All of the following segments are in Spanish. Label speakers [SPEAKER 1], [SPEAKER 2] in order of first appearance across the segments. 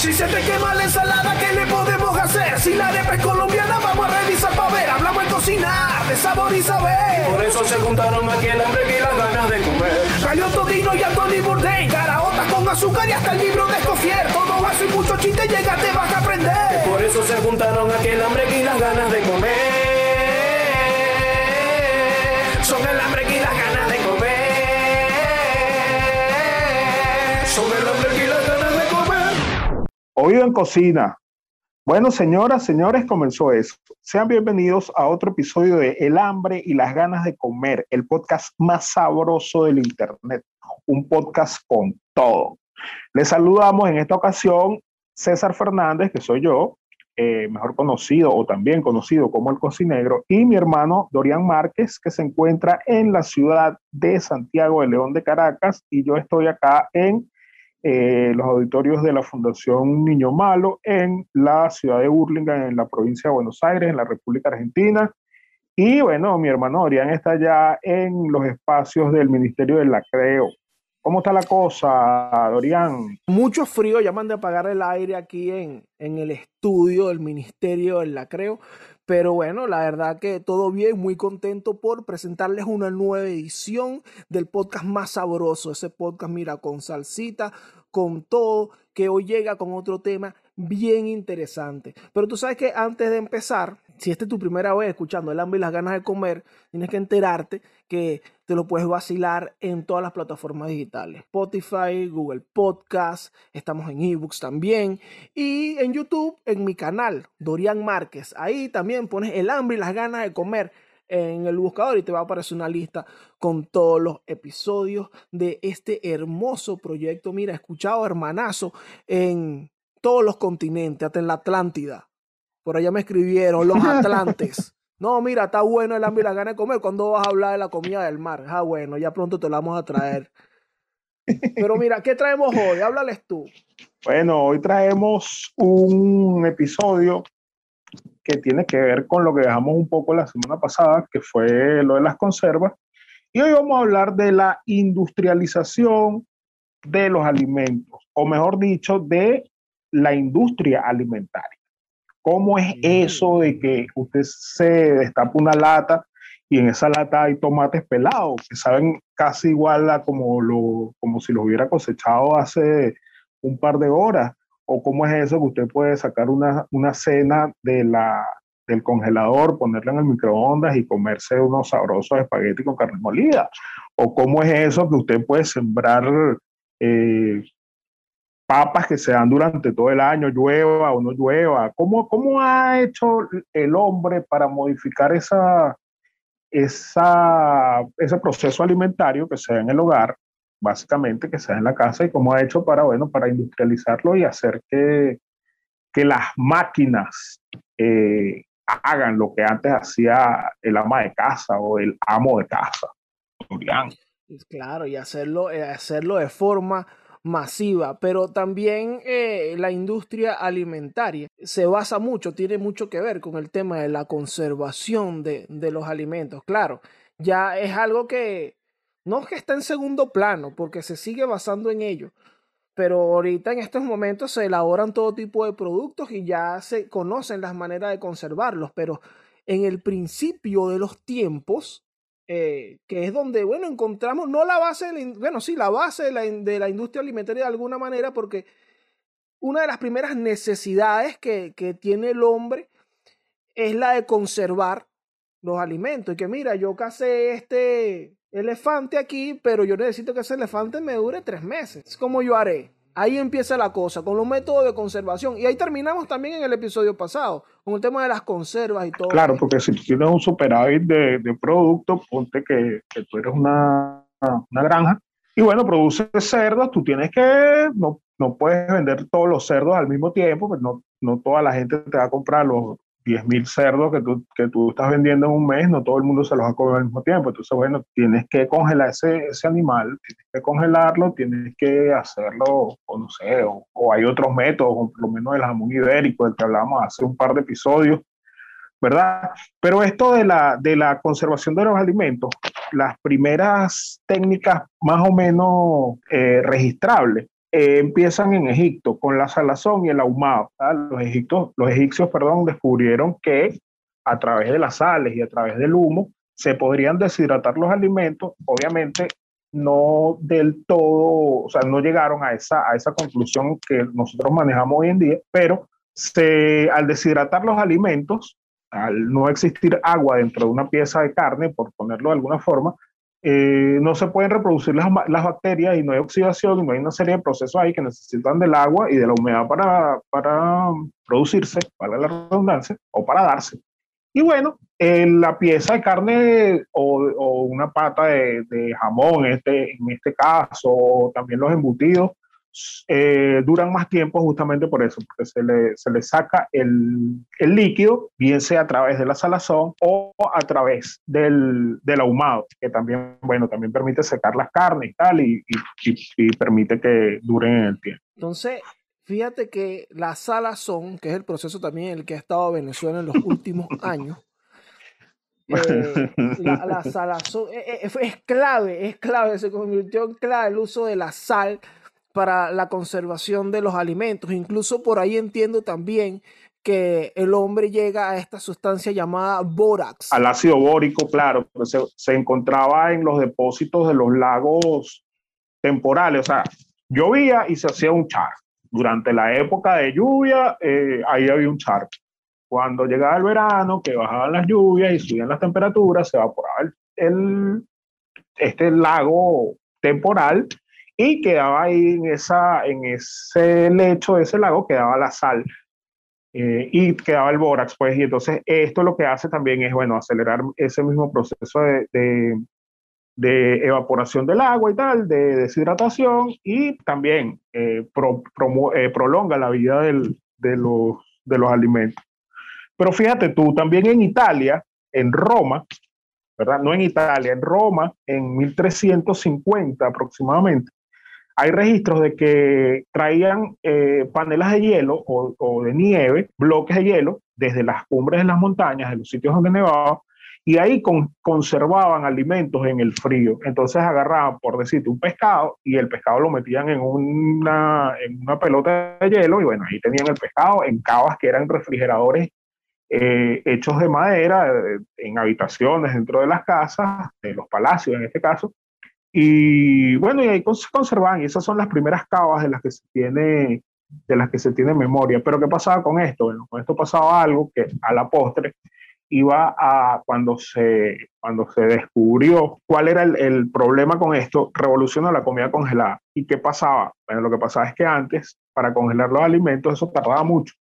[SPEAKER 1] Si se te quema la ensalada, ¿qué le podemos hacer? Si la arepa es colombiana, vamos a revisar para ver. Hablamos de cocinar, de sabor y saber.
[SPEAKER 2] Por eso se juntaron aquí el hambre y las ganas de comer.
[SPEAKER 1] Gallo Todino y Anthony Bourdain, caraotas con azúcar y hasta el libro de Escofier. Todo vaso y mucho chiste, llega, te vas a aprender.
[SPEAKER 2] Por eso se juntaron aquí el hambre y las ganas de comer.
[SPEAKER 1] Son el hambre y las ganas de comer.
[SPEAKER 2] Son el hambre
[SPEAKER 3] Oído en cocina. Bueno, señoras, señores, comenzó eso. Sean bienvenidos a otro episodio de El hambre y las ganas de comer, el podcast más sabroso del Internet. Un podcast con todo. Les saludamos en esta ocasión César Fernández, que soy yo, eh, mejor conocido o también conocido como el cocinegro, y mi hermano Dorian Márquez, que se encuentra en la ciudad de Santiago de León de Caracas, y yo estoy acá en eh, los auditorios de la Fundación Niño Malo en la ciudad de Burlingame, en la provincia de Buenos Aires, en la República Argentina. Y bueno, mi hermano Dorian está ya en los espacios del Ministerio del Lacreo. ¿Cómo está la cosa, Dorian?
[SPEAKER 4] Mucho frío, ya mandé a apagar el aire aquí en, en el estudio del Ministerio del Lacreo. Pero bueno, la verdad que todo bien, muy contento por presentarles una nueva edición del podcast más sabroso, ese podcast, mira, con salsita, con todo, que hoy llega con otro tema bien interesante. Pero tú sabes que antes de empezar, si esta es tu primera vez escuchando el hambre y las ganas de comer, tienes que enterarte que te lo puedes vacilar en todas las plataformas digitales. Spotify, Google Podcast, estamos en eBooks también. Y en YouTube, en mi canal, Dorian Márquez. Ahí también pones el hambre y las ganas de comer en el buscador y te va a aparecer una lista con todos los episodios de este hermoso proyecto. Mira, escuchado hermanazo en todos los continentes, hasta en la Atlántida. Por allá me escribieron los Atlantes. No, mira, está bueno el hambre y la gana de comer. ¿Cuándo vas a hablar de la comida del mar? Ah, bueno, ya pronto te la vamos a traer. Pero mira, ¿qué traemos hoy? Háblales tú.
[SPEAKER 3] Bueno, hoy traemos un episodio que tiene que ver con lo que dejamos un poco la semana pasada, que fue lo de las conservas. Y hoy vamos a hablar de la industrialización de los alimentos, o mejor dicho, de la industria alimentaria. ¿Cómo es eso de que usted se destapa una lata y en esa lata hay tomates pelados que saben casi igual a como, lo, como si los hubiera cosechado hace un par de horas? ¿O cómo es eso que usted puede sacar una, una cena de la, del congelador, ponerla en el microondas y comerse unos sabrosos espaguetis con carne molida? ¿O cómo es eso que usted puede sembrar eh, papas que se dan durante todo el año, llueva o no llueva? ¿Cómo, cómo ha hecho el hombre para modificar esa, esa, ese proceso alimentario que se da en el hogar, básicamente que se da en la casa, y cómo ha hecho para, bueno, para industrializarlo y hacer que, que las máquinas eh, hagan lo que antes hacía el ama de casa o el amo de casa. Julián.
[SPEAKER 4] Claro, y hacerlo, eh, hacerlo de forma masiva, pero también eh, la industria alimentaria se basa mucho, tiene mucho que ver con el tema de la conservación de, de los alimentos. Claro, ya es algo que no es que está en segundo plano, porque se sigue basando en ello, pero ahorita en estos momentos se elaboran todo tipo de productos y ya se conocen las maneras de conservarlos, pero en el principio de los tiempos, eh, que es donde, bueno, encontramos no la base, de la, bueno, sí, la base de la, industria alimentaria de alguna manera, porque una de las primeras necesidades que, que tiene el hombre es la de conservar los alimentos. Y que mira, yo casé este elefante aquí, pero yo necesito que ese elefante me dure tres meses. ¿Cómo yo haré? Ahí empieza la cosa, con los métodos de conservación. Y ahí terminamos también en el episodio pasado, con el tema de las conservas y todo.
[SPEAKER 3] Claro, porque si tú tienes un superávit de, de productos, ponte que, que, tú eres una, una granja y bueno, produces cerdos, tú tienes que, no, no puedes vender todos los cerdos al mismo tiempo, pues no, no toda la gente te va a comprar los 10 mil cerdos que tú, que tú estás vendiendo en un mes, no todo el mundo se los va a comer al mismo tiempo. Entonces, bueno, tienes que congelar ese, ese animal, tienes que congelarlo, tienes que hacerlo, o no sé, o, o hay otros métodos, como por lo menos el jamón ibérico, del que hablamos hace un par de episodios, ¿verdad? Pero esto de la, de la conservación de los alimentos, las primeras técnicas más o menos eh, registrables eh, empiezan en Egipto con la salazón y el ahumado. Los, egipcios, los egipcios perdón, descubrieron que a través de las sales y a través del humo se podrían deshidratar los alimentos. Obviamente no del todo, o sea, no llegaron a esa, a esa conclusión que nosotros manejamos hoy en día, pero se, al deshidratar los alimentos, al no existir agua dentro de una pieza de carne, por ponerlo de alguna forma, eh, no se pueden reproducir las, las, bacterias y no hay oxidación y no hay una serie de procesos ahí que necesitan del agua y de la humedad para, para producirse, para la redundancia, o para darse. Y bueno, la pieza de carne o, una pata de, de, jamón, este, en este caso, o también los embutidos, eh, duran más tiempo justamente por eso, porque se le, se le saca el, el, líquido, bien sea a través de la salazón o a través del, del, ahumado, que también, bueno, también permite secar las carnes y tal, y, y, y, permite que duren en el tiempo.
[SPEAKER 4] Entonces, fíjate que la salazón, que es el proceso también en el que ha estado Venezuela en los últimos años, eh, la, la, salazón eh, eh, es clave, es clave, se convirtió en clave el uso de la sal para la conservación de los alimentos. Incluso por ahí entiendo también que el hombre llega a esta sustancia llamada bórax.
[SPEAKER 3] Al ácido bórico, claro, pues se, se, encontraba en los depósitos de los lagos temporales, o sea, llovía y se hacía un charco. Durante la época de lluvia, eh, ahí había un charco. Cuando llegaba el verano, que bajaban las lluvias y subían las temperaturas, se evaporaba el, el este lago temporal y quedaba ahí en, esa, en ese lecho de ese lago, quedaba la sal eh, y quedaba el bórax, pues, y entonces esto lo que hace también es, bueno, acelerar ese mismo proceso de, de, evaporación del agua y tal, de deshidratación, y también eh, pro, eh, prolonga la vida de, los, de los alimentos. Pero fíjate tú, también en Italia, en Roma, ¿verdad? No en Italia, en Roma, en 1350 aproximadamente, hay registros de que traían eh, panelas de hielo o, o, de nieve, bloques de hielo, desde las cumbres de las montañas, de los sitios donde nevaba, y ahí con, conservaban alimentos en el frío. Entonces agarraban, por decirte, un pescado y el pescado lo metían en una, en una pelota de hielo y bueno, ahí tenían el pescado en cavas que eran refrigeradores eh, hechos de madera, en habitaciones dentro de las casas, de los palacios en este caso, y bueno, y ahí se conservan, y esas son las primeras cavas de las que se tiene, de las que se tiene memoria. Pero ¿qué pasaba con esto? Bueno, con esto pasaba algo que a la postre iba a, cuando se, cuando se descubrió cuál era el, el problema con esto, revolucionó la comida congelada. ¿Y qué pasaba? Bueno, lo que pasaba es que antes, para congelar los alimentos, eso tardaba mucho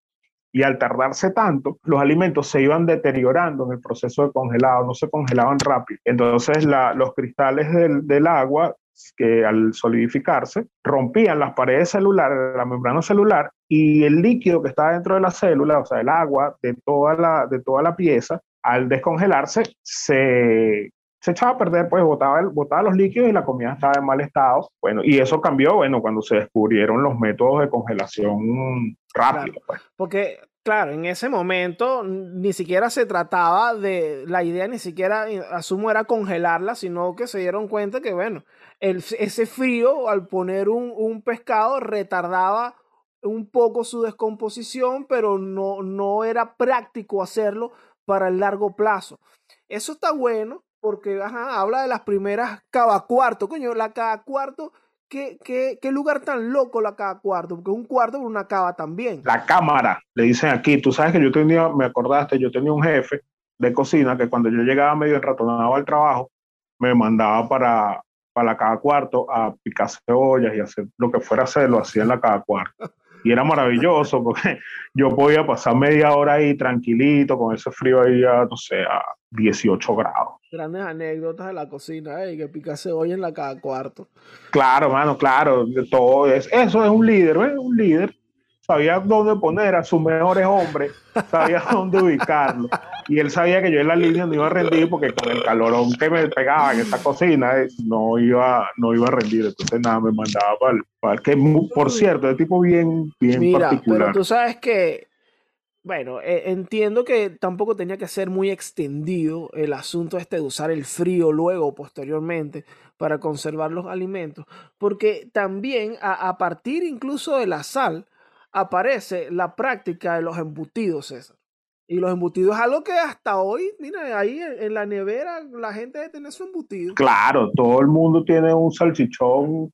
[SPEAKER 3] y al tardarse tanto, los alimentos se iban deteriorando en el proceso de congelado, no se congelaban rápido. Entonces los cristales del, agua que al solidificarse rompían las paredes celulares, la membrana celular y el líquido que estaba dentro de la célula, o sea, el agua de toda la, de toda la pieza, al descongelarse se, se echaba a perder, pues botaba, el, botaba los líquidos y la comida estaba en mal estado. Bueno, y eso cambió, bueno, cuando se descubrieron los métodos de congelación rápido.
[SPEAKER 4] Claro, pues. Porque, claro, en ese momento ni siquiera se trataba de, la idea ni siquiera, asumo, era congelarla, sino que se dieron cuenta que, bueno, el, ese frío al poner un, un pescado retardaba un poco su descomposición, pero no, no era práctico hacerlo para el largo plazo. Eso está bueno porque ajá, habla de las primeras cava cuarto, coño, la cava cuarto, ¿qué, qué, qué lugar tan loco la cava cuarto, porque es un cuarto por una cava también.
[SPEAKER 3] La cámara, le dicen aquí, tú sabes que yo tenía, me acordaste, yo tenía un jefe de cocina que cuando yo llegaba medio enratonado al trabajo, me mandaba para, para la cava cuarto a picar cebollas y hacer lo que fuera a hacer, lo hacía en la cava cuarto y era maravilloso porque yo podía pasar media hora ahí tranquilito con ese frío ahí a, no sé, a 18 grados.
[SPEAKER 4] Grandes anécdotas de la cocina, ¿eh? que pica cebolla en la cada cuarto.
[SPEAKER 3] Claro, mano, claro, todo es, eso es un líder, ¿eh? un líder. Sabía dónde poner a sus mejores hombres, sabía dónde ubicarlo. Y él sabía que yo en la línea no iba a rendir porque con el calorón que me pegaba en esta cocina eh, no iba, no iba a rendir. Entonces nada, me mandaba para el, para el que, por cierto, es tipo bien, bien
[SPEAKER 4] Mira,
[SPEAKER 3] particular.
[SPEAKER 4] Pero tú sabes que Bueno, eh, entiendo que tampoco tenía que ser muy extendido el asunto este de usar el frío luego, posteriormente, para conservar los alimentos, porque también a, partir incluso de la sal aparece la práctica de los embutidos, César. Y los embutidos es algo que hasta hoy, mira, ahí en, la nevera la gente debe tener su embutido.
[SPEAKER 3] Claro, todo el mundo tiene un salchichón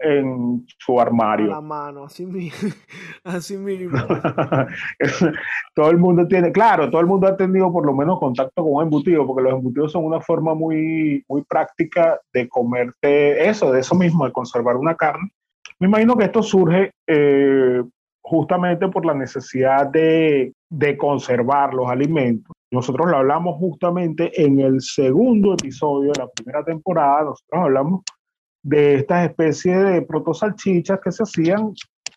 [SPEAKER 3] en su armario.
[SPEAKER 4] A la mano, así mismo. así mismo.
[SPEAKER 3] todo el mundo tiene, claro, todo el mundo ha tenido por lo menos contacto con un embutido, porque los embutidos son una forma muy, muy práctica de comerte eso, de eso mismo, de conservar una carne. Me imagino que esto surge eh, justamente por la necesidad de, de conservar los alimentos. Nosotros lo hablamos justamente en el segundo episodio de la primera temporada, nosotros hablamos de estas especies de protosalchichas que se hacían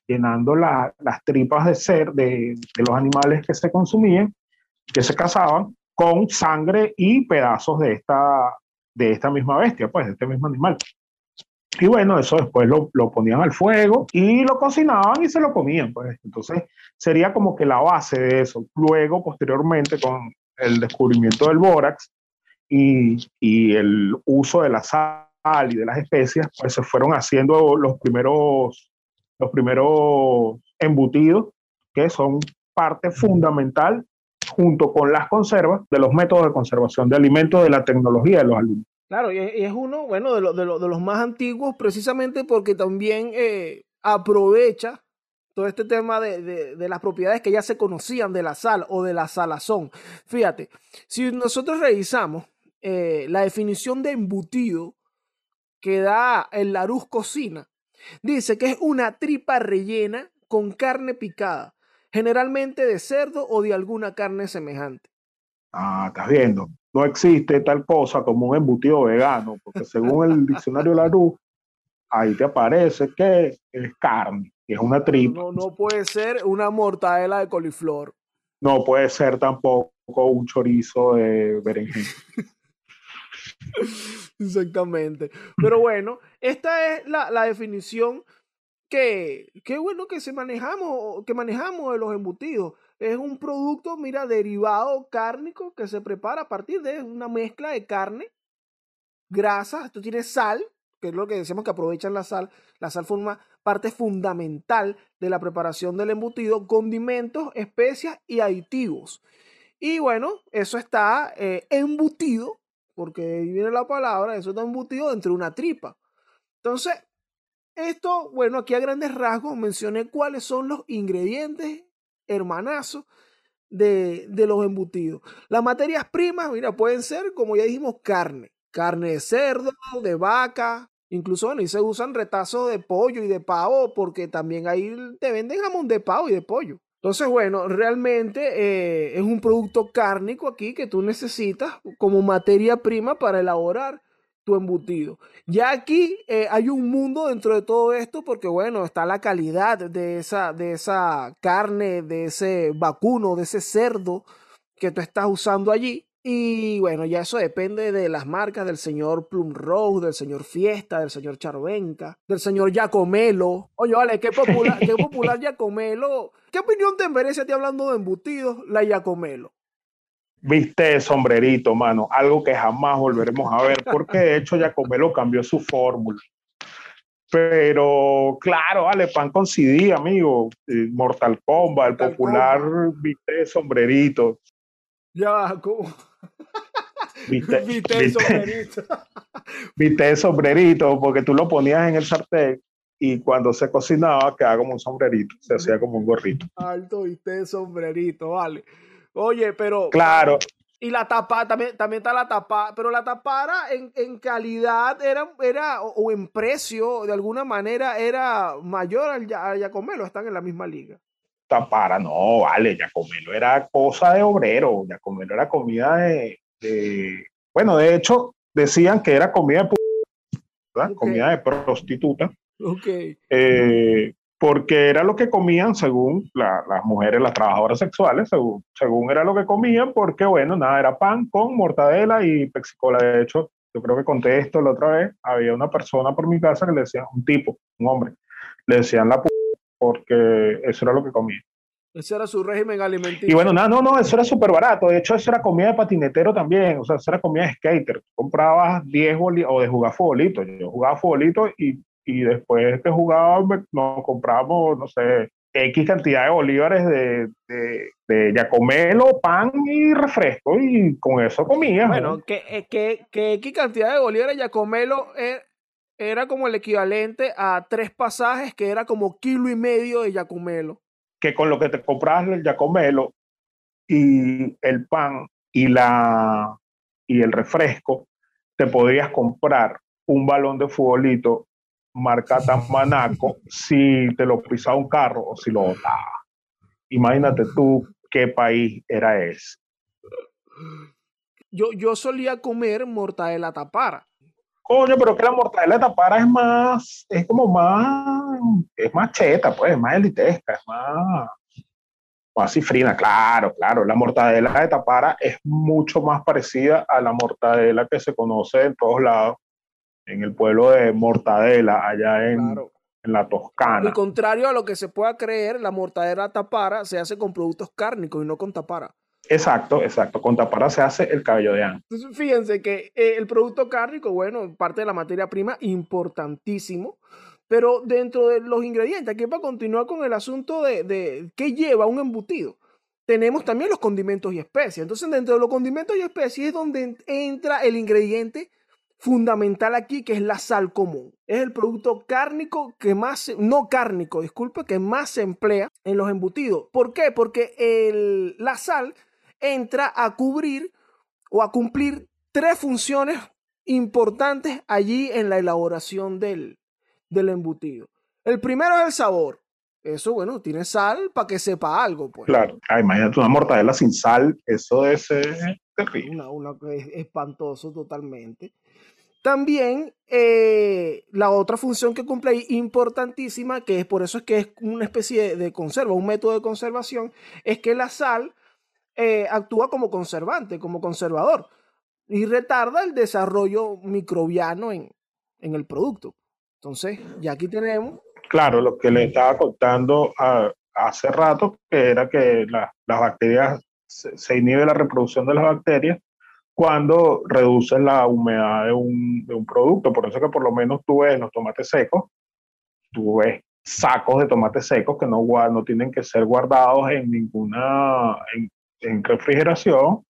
[SPEAKER 3] llenando las tripas de ser de, los animales que se consumían, que se cazaban, con sangre y pedazos de esta, de esta misma bestia, pues, de este mismo animal. Y bueno, eso después lo, lo, ponían al fuego y lo cocinaban y se lo comían, pues. Entonces sería como que la base de eso. Luego, posteriormente, con el descubrimiento del bórax y, y el uso de la sal y de las especias, pues se fueron haciendo los primeros, los primeros embutidos, que son parte fundamental, junto con las conservas, de los métodos de conservación de alimentos, de la tecnología de los alimentos.
[SPEAKER 4] Claro, y es uno, bueno, de, de, de los más antiguos, precisamente porque también eh, aprovecha todo este tema de, de, las propiedades que ya se conocían de la sal o de la salazón. Fíjate, si nosotros revisamos eh, la definición de embutido que da el Larus Cocina. Dice que es una tripa rellena con carne picada, generalmente de cerdo o de alguna carne semejante.
[SPEAKER 3] Ah, estás viendo. No existe tal cosa como un embutido vegano, porque según el diccionario Larus, ahí te aparece que es carne, que es una tripa.
[SPEAKER 4] No, no puede ser una mortadela de coliflor.
[SPEAKER 3] No puede ser tampoco un chorizo de berenjena.
[SPEAKER 4] Exactamente. Pero bueno, esta es la, definición que, qué bueno que se manejamos, que manejamos de los embutidos. Es un producto, mira, derivado cárnico que se prepara a partir de una mezcla de carne, grasa, esto tiene sal, que es lo que decíamos que aprovechan la sal. La sal forma parte fundamental de la preparación del embutido, condimentos, especias y aditivos. Y bueno, eso está eh, embutido porque ahí viene la palabra, eso está embutido dentro de una tripa. Entonces, esto, bueno, aquí a grandes rasgos mencioné cuáles son los ingredientes hermanazos de, de los embutidos. Las materias primas, mira, pueden ser, como ya dijimos, carne. Carne de cerdo, de vaca, incluso, bueno, y se usan retazos de pollo y de pavo, porque también ahí te venden jamón de pavo y de pollo. Entonces, bueno, realmente eh, es un producto cárnico aquí que tú necesitas como materia prima para elaborar tu embutido. Ya aquí eh, hay un mundo dentro de todo esto porque, bueno, está la calidad de esa, de esa carne, de ese vacuno, de ese cerdo que tú estás usando allí. Y bueno, ya eso depende de las marcas del señor Plum Rose, del señor Fiesta, del señor Charvenca, del señor Giacomelo. Oye, vale, qué popular, qué popular Giacomelo. ¿Qué opinión te merece a ti hablando de embutidos, la Giacomelo?
[SPEAKER 3] Viste sombrerito, mano, algo que jamás volveremos a ver, porque de hecho Giacomelo cambió su fórmula. Pero claro, vale, pan con CD, amigo. Eh, Mortal Kombat, el popular viste sombrerito.
[SPEAKER 4] Ya, ¿cómo?
[SPEAKER 3] Viste, viste, sombrerito. Viste sombrerito, porque tú lo ponías en el sartén y cuando se cocinaba quedaba como un sombrerito, se hacía como un gorrito.
[SPEAKER 4] Alto, viste sombrerito, vale. Oye, pero.
[SPEAKER 3] Claro.
[SPEAKER 4] Y la tapa, también, también está la tapa, pero la tapara en, en calidad era, era, o en precio, de alguna manera, era mayor al, al Yacomelo, están en la misma liga
[SPEAKER 3] tapara, no, vale, Yacomelo era cosa de obrero, Yacomelo era comida de, bueno, de hecho, decían que era comida de, comida de prostituta,
[SPEAKER 4] okay.
[SPEAKER 3] Eh, porque era lo que comían según las mujeres, las trabajadoras sexuales, según, según era lo que comían, porque bueno, nada, era pan con mortadela y pexicola, de hecho, yo creo que conté esto la otra vez, había una persona por mi casa que le decía, un tipo, un hombre, le decían la porque eso era lo que comía.
[SPEAKER 4] Ese era su régimen alimenticio.
[SPEAKER 3] Y bueno, no, no, no, eso era súper barato. De hecho, eso era comida de patinetero también. O sea, eso era comida de skater. Comprabas 10 bolitos o de jugar futbolito. Yo jugaba futbolito y, y después que jugaba nos comprábamos, no sé, X cantidad de bolívares de, de, de yacomelo, pan y refresco. Y con eso comía.
[SPEAKER 4] Bueno, que, eh, que, que X cantidad de bolívares de yacomelo era, era como el equivalente a tres pasajes, que era como kilo y medio de yacomelo
[SPEAKER 3] que con lo que te compras el yacomelo y el pan y, la, y el refresco, te podrías comprar un balón de futbolito marca Tamanaco si te lo pisaba un carro o si lo botaba. Imagínate tú qué país era ese.
[SPEAKER 4] Yo, yo solía comer mortadela tapara.
[SPEAKER 3] Coño, pero que la mortadela de tapara es más, es como más, es más cheta, pues, es más elitesca, es más, más cifrina, claro, claro. La mortadela de tapara es mucho más parecida a la mortadela que se conoce en todos lados, en el pueblo de Mortadela, allá en, en la Toscana.
[SPEAKER 4] Al contrario a lo que se pueda creer, la mortadela tapara se hace con productos cárnicos y no con tapara.
[SPEAKER 3] Exacto, exacto. Con tapara se hace el cabello de ánimo.
[SPEAKER 4] Entonces, fíjense que eh, el producto cárnico, bueno, parte de la materia prima, importantísimo. Pero dentro de los ingredientes, aquí para continuar con el asunto de, de qué lleva un embutido, tenemos también los condimentos y especias. Entonces, dentro de los condimentos y especies es donde entra el ingrediente fundamental aquí, que es la sal común. Es el producto cárnico que más, no cárnico, disculpe, que más se emplea en los embutidos. ¿Por qué? Porque el, la sal entra a cubrir o a cumplir tres funciones importantes allí en la elaboración del, del embutido. El primero es el sabor. Eso, bueno, tiene sal para que sepa algo, pues.
[SPEAKER 3] Claro. imagínate una mortadela sin sal, eso es terrible.
[SPEAKER 4] Una, es espantoso totalmente. También eh, la otra función que cumple ahí, importantísima, que es por eso es que es una especie de conserva, un método de conservación, es que la sal eh, actúa como conservante, como conservador, y retarda el desarrollo microbiano en, en el producto. Entonces, ya aquí tenemos.
[SPEAKER 3] Claro, lo que le estaba contando hace rato, que era que las bacterias, se, inhibe la reproducción de las bacterias cuando reduces la humedad de un, de un, producto. Por eso que por lo menos tú ves los tomates secos, tú ves sacos de tomates secos que no, no tienen que ser guardados en ninguna, en, en refrigeración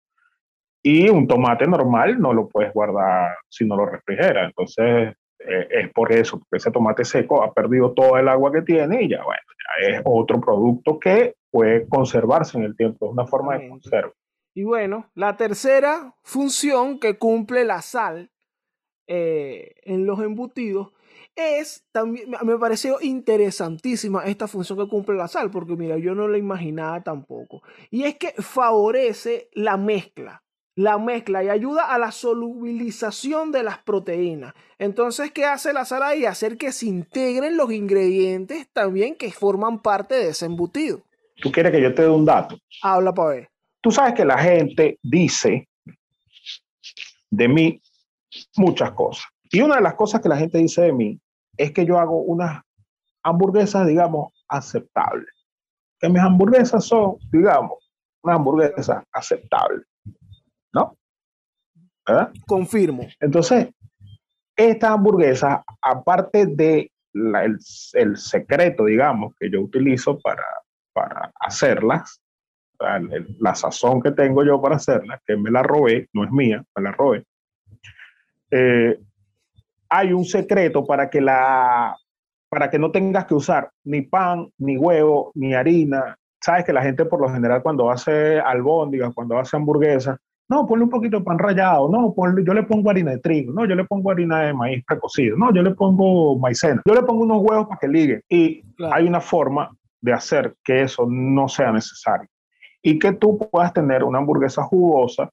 [SPEAKER 3] y un tomate normal no lo puedes guardar si no lo refrigera. Entonces eh, es por eso, porque ese tomate seco ha perdido todo el agua que tiene y ya, bueno, ya es otro producto que puede conservarse en el tiempo, es una forma de conserva.
[SPEAKER 4] Y bueno, la tercera función que cumple la sal eh, en los embutidos es también, me pareció interesantísima esta función que cumple la sal, porque mira, yo no la imaginaba tampoco. Y es que favorece la mezcla, la mezcla y ayuda a la solubilización de las proteínas. Entonces, ¿qué hace la sal ahí? Hacer que se integren los ingredientes también que forman parte de ese embutido.
[SPEAKER 3] ¿Tú quieres que yo te dé un dato?
[SPEAKER 4] Habla para ver.
[SPEAKER 3] Tú sabes que la gente dice de mí muchas cosas. Y una de las cosas que la gente dice de mí es que yo hago unas hamburguesas, digamos, aceptables. Que mis hamburguesas son, digamos, unas hamburguesas aceptables. ¿No?
[SPEAKER 4] ¿Verdad? Confirmo.
[SPEAKER 3] Entonces, estas hamburguesas, aparte de la, el, el, secreto, digamos, que yo utilizo para, para hacerlas, la, sazón que tengo yo para hacerlas, que me la robé, no es mía, me la robé, eh, hay un secreto para que la para que no tengas que usar ni pan, ni huevo, ni harina. Sabes que la gente por lo general cuando hace albóndigas, cuando hace hamburguesas, no, ponle un poquito de pan rallado, no, ponle, yo le pongo harina de trigo, no, yo le pongo harina de maíz precocido, no, yo le pongo maicena, yo le pongo unos huevos para que liguen. Y claro. hay una forma de hacer que eso no sea necesario y que tú puedas tener una hamburguesa jugosa,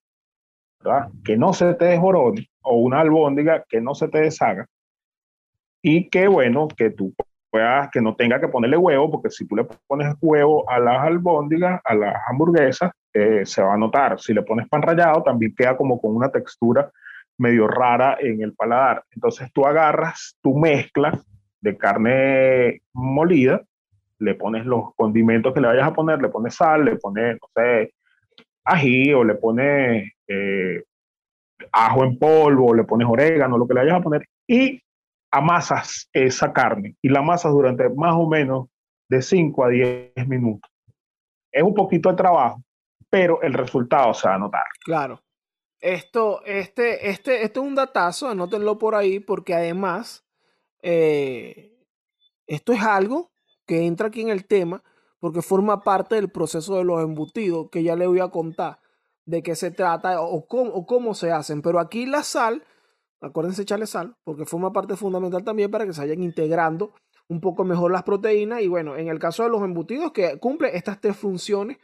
[SPEAKER 3] ¿verdad? Que no se te desborone o una albóndiga que no se te deshaga y que bueno, que tú puedas, que no tenga que ponerle huevo, porque si tú le pones huevo a las albóndigas, a las hamburguesas, eh, se va a notar. Si le pones pan rallado, también queda como con una textura medio rara en el paladar. Entonces tú agarras tu mezcla de carne molida, le pones los condimentos que le vayas a poner, le pones sal, le pones, no sé, ají o le pones eh, ajo en polvo, le pones orégano, lo que le vayas a poner, y amasas esa carne y la amasas durante más o menos de 5 a 10 minutos. Es un poquito de trabajo, pero el resultado se va a notar.
[SPEAKER 4] Claro. Esto, este, este, este es un datazo, anótenlo por ahí, porque además eh, esto es algo que entra aquí en el tema, porque forma parte del proceso de los embutidos, que ya le voy a contar de qué se trata o cómo, se hacen. Pero aquí la sal, acuérdense echarle sal, porque forma parte fundamental también para que se vayan integrando un poco mejor las proteínas. Y bueno, en el caso de los embutidos, que cumple estas tres funciones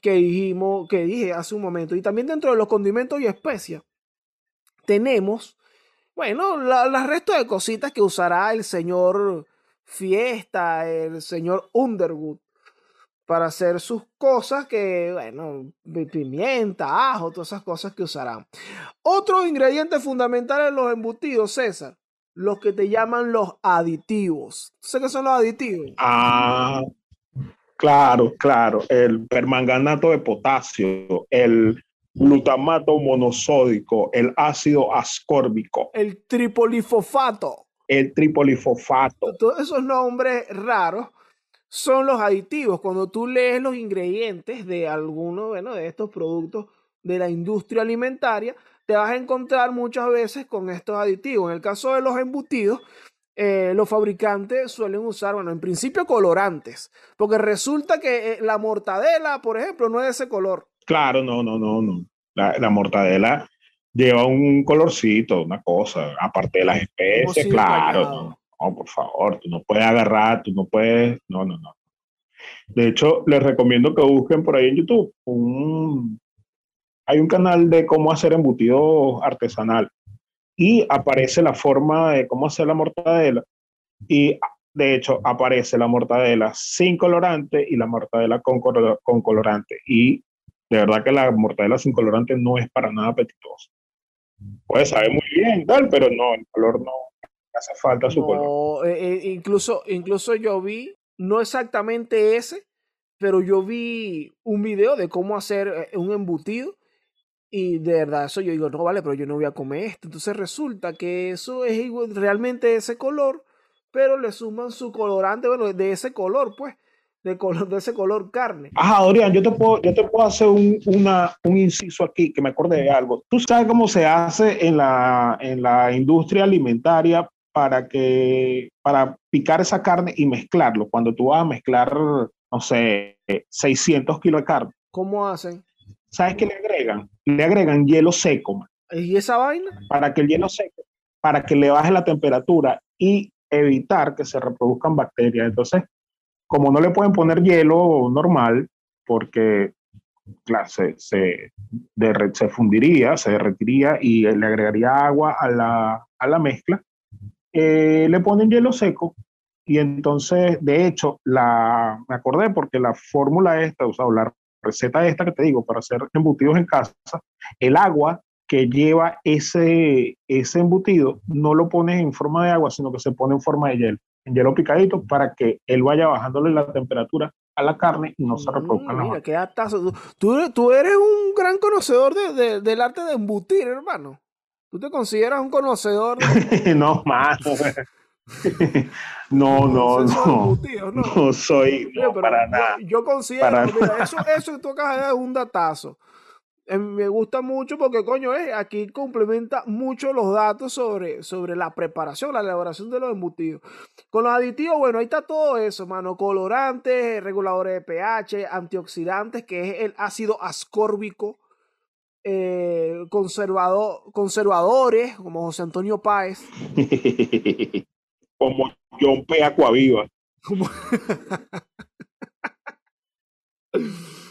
[SPEAKER 4] que dijimos, que dije hace un momento. Y también dentro de los condimentos y especias, tenemos, bueno, las la resto de cositas que usará el señor Fiesta, el señor Underwood para hacer sus cosas que, bueno, pimienta, ajo, todas esas cosas que usarán. Otro ingrediente fundamental en los embutidos, César, los que te llaman los aditivos. ¿Sé qué son los aditivos?
[SPEAKER 3] Ah, claro, claro. El permanganato de potasio, el glutamato monosódico, el ácido ascórbico.
[SPEAKER 4] El tripolifofato.
[SPEAKER 3] El tripolifofato.
[SPEAKER 4] Todos esos nombres raros son los aditivos. Cuando tú lees los ingredientes de alguno bueno, de estos productos de la industria alimentaria, te vas a encontrar muchas veces con estos aditivos. En el caso de los embutidos, eh, los fabricantes suelen usar, bueno, en principio colorantes, porque resulta que eh, la mortadela, por ejemplo, no es de ese color.
[SPEAKER 3] Claro, no, no, no, no. La, la mortadela lleva un colorcito, una cosa, aparte de las especies, claro. No. No, por favor, tú no puedes agarrar, tú no puedes, no, no, no. De hecho, les recomiendo que busquen por ahí en YouTube un, hay un canal de cómo hacer embutido artesanal y aparece la forma de cómo hacer la mortadela y de hecho aparece la mortadela sin colorante y la mortadela con, con colorante y de verdad que la mortadela sin colorante no es para nada apetitosa. Puede saber muy bien, tal, pero no, el color no, hace falta su color.
[SPEAKER 4] Eh, eh, incluso, incluso yo vi, no exactamente ese, pero yo vi un video de cómo hacer eh, un embutido. Y de verdad, eso yo digo, no vale, pero yo no voy a comer esto. Entonces resulta que eso es igual, realmente ese color, pero le suman su colorante, bueno, de ese color, pues, de, color, de ese color carne.
[SPEAKER 3] Ajá, Dorian, yo te puedo, yo te puedo hacer un, una, un inciso aquí que me acordé de algo. Tú sabes cómo se hace en la, en la industria alimentaria para que para picar esa carne y mezclarlo. Cuando tú vas a mezclar, no sé, 600 kilos de carne.
[SPEAKER 4] ¿Cómo hacen?
[SPEAKER 3] ¿Sabes qué le agregan? Le agregan hielo seco. Man.
[SPEAKER 4] ¿Y esa vaina?
[SPEAKER 3] Para que el hielo seco, para que le baje la temperatura y evitar que se reproduzcan bacterias. Entonces, como no le pueden poner hielo normal, porque claro, se, se, se fundiría, se derretiría y le agregaría agua a la, a la mezcla, eh, le ponen hielo seco. Y entonces, de hecho, la, me acordé porque la fórmula esta, o sea, la receta esta que te digo para hacer embutidos en casa, el agua que lleva ese, ese embutido no lo pones en forma de agua, sino que se pone en forma de hielo, en hielo picadito, para que él vaya bajándole la temperatura a la carne y no se reproduzca
[SPEAKER 4] mm, Mira, qué Tú, tú, eres un gran conocedor de, de, del arte de embutir, hermano. ¿Tú te consideras un conocedor?
[SPEAKER 3] no, más. no, no, no. no. soy para nada.
[SPEAKER 4] Yo considero, eso, eso que tú acabas de un datazo. Eh, me gusta mucho porque, coño, es, aquí complementa mucho los datos sobre, sobre la preparación, la elaboración de los embutidos. Con los aditivos, bueno, ahí está todo eso, mano. Colorantes, reguladores de pH, antioxidantes, que es el ácido ascórbico eh, conservador, conservadores como José Antonio Páez.
[SPEAKER 3] como John P. Acuaviva.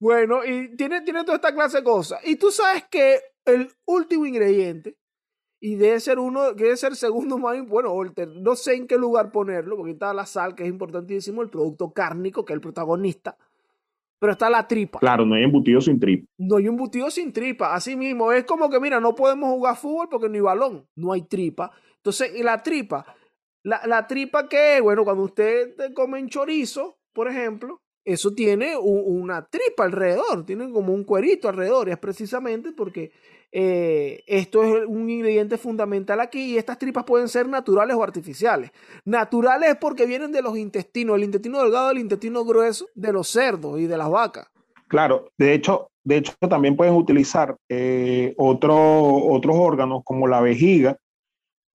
[SPEAKER 4] bueno, y tiene, tiene toda esta clase de cosas. Y tú sabes que el último ingrediente, y debe ser uno, que debe ser segundo más bueno, no sé en qué lugar ponerlo, porque está la sal, que es importantísimo, el producto cárnico, que es el protagonista pero está la tripa.
[SPEAKER 3] Claro, no hay embutido sin tripa.
[SPEAKER 4] No hay embutido sin tripa, así mismo. Es como que, mira, no podemos jugar fútbol porque no hay balón, no hay tripa. Entonces, y la tripa, la, la tripa que, bueno, cuando usted come chorizo, por ejemplo, eso tiene una tripa alrededor, tiene como un cuerito alrededor, y es precisamente porque eh, esto es un ingrediente fundamental aquí y estas tripas pueden ser naturales o artificiales. Naturales porque vienen de los intestinos, el intestino delgado, el intestino grueso de los cerdos y de las vacas.
[SPEAKER 3] Claro, de hecho, de hecho también pueden utilizar eh, otros órganos como la vejiga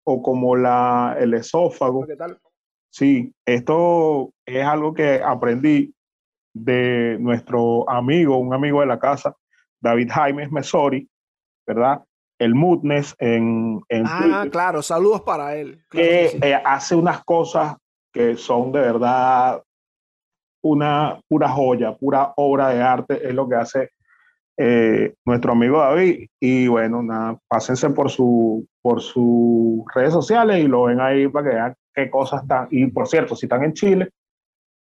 [SPEAKER 3] o como la, el esófago. ¿Qué tal? Sí, esto es algo que aprendí de nuestro amigo, un amigo de la casa, David Jaime Mesori, ¿verdad? El Moodness en,
[SPEAKER 4] Ah, claro, saludos para él.
[SPEAKER 3] que, eh, hace unas cosas que son de verdad una pura joya, pura obra de arte, es lo que hace eh, nuestro amigo David. Y bueno, nada, pásense por, su, por sus redes sociales y lo ven ahí para que vean qué cosas están. Y por cierto, si están en Chile,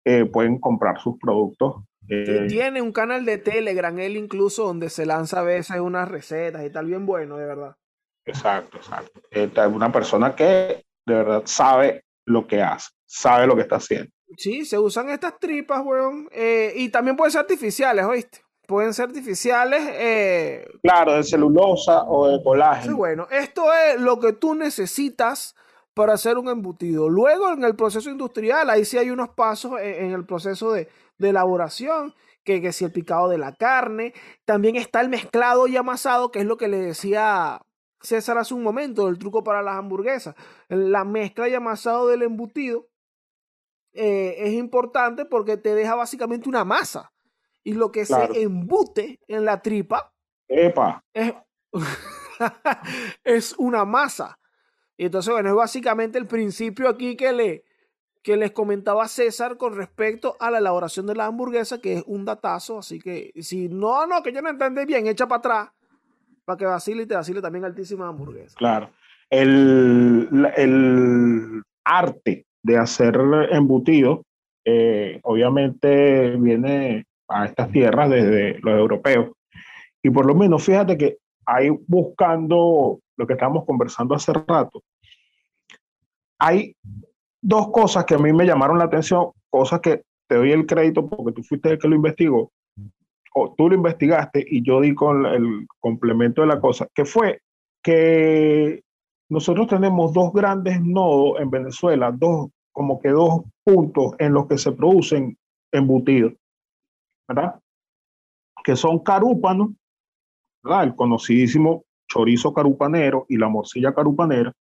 [SPEAKER 3] eh, pueden comprar sus productos.
[SPEAKER 4] Eh, tiene un canal de Telegram, él incluso, donde se lanza a veces unas recetas y tal, bien bueno, de verdad.
[SPEAKER 3] Exacto, exacto. Es una persona que de verdad sabe lo que hace, sabe lo que está haciendo.
[SPEAKER 4] Sí, se usan estas tripas, weón. Eh, y también pueden ser artificiales, ¿oíste? Pueden ser artificiales.
[SPEAKER 3] claro, de celulosa o de colágeno.
[SPEAKER 4] Sí, bueno, esto es lo que tú necesitas para hacer un embutido. Luego en el proceso industrial, ahí sí hay unos pasos en, el proceso de, elaboración, que, que, si el picado de la carne, también está el mezclado y amasado, que es lo que le decía César hace un momento, el truco para las hamburguesas. La mezcla y amasado del embutido eh, es importante porque te deja básicamente una masa. Y lo que se embute en la tripa
[SPEAKER 3] Epa.
[SPEAKER 4] Es, es una masa. Y entonces, bueno, es básicamente el principio aquí que, le, que les comentaba César con respecto a la elaboración de la hamburguesa, que es un datazo. Así que si no, no, que yo no entendí bien, echa para atrás para que vacile y te vacile también altísima hamburguesa.
[SPEAKER 3] Claro. El, el arte de hacer embutido, eh, obviamente viene a estas tierras desde los europeos. Y por lo menos, fíjate que ahí buscando lo que estábamos conversando hace rato, hay dos cosas que a mí me llamaron la atención, cosas que te doy el crédito porque tú fuiste el que lo investigó, o tú lo investigaste y yo di con el complemento de la cosa, que fue que nosotros tenemos dos grandes nodos en Venezuela, dos, como que dos puntos en los que se producen embutidos, ¿verdad? Que son Carúpano, ¿verdad? El conocidísimo chorizo carupanero y la morcilla carupanera,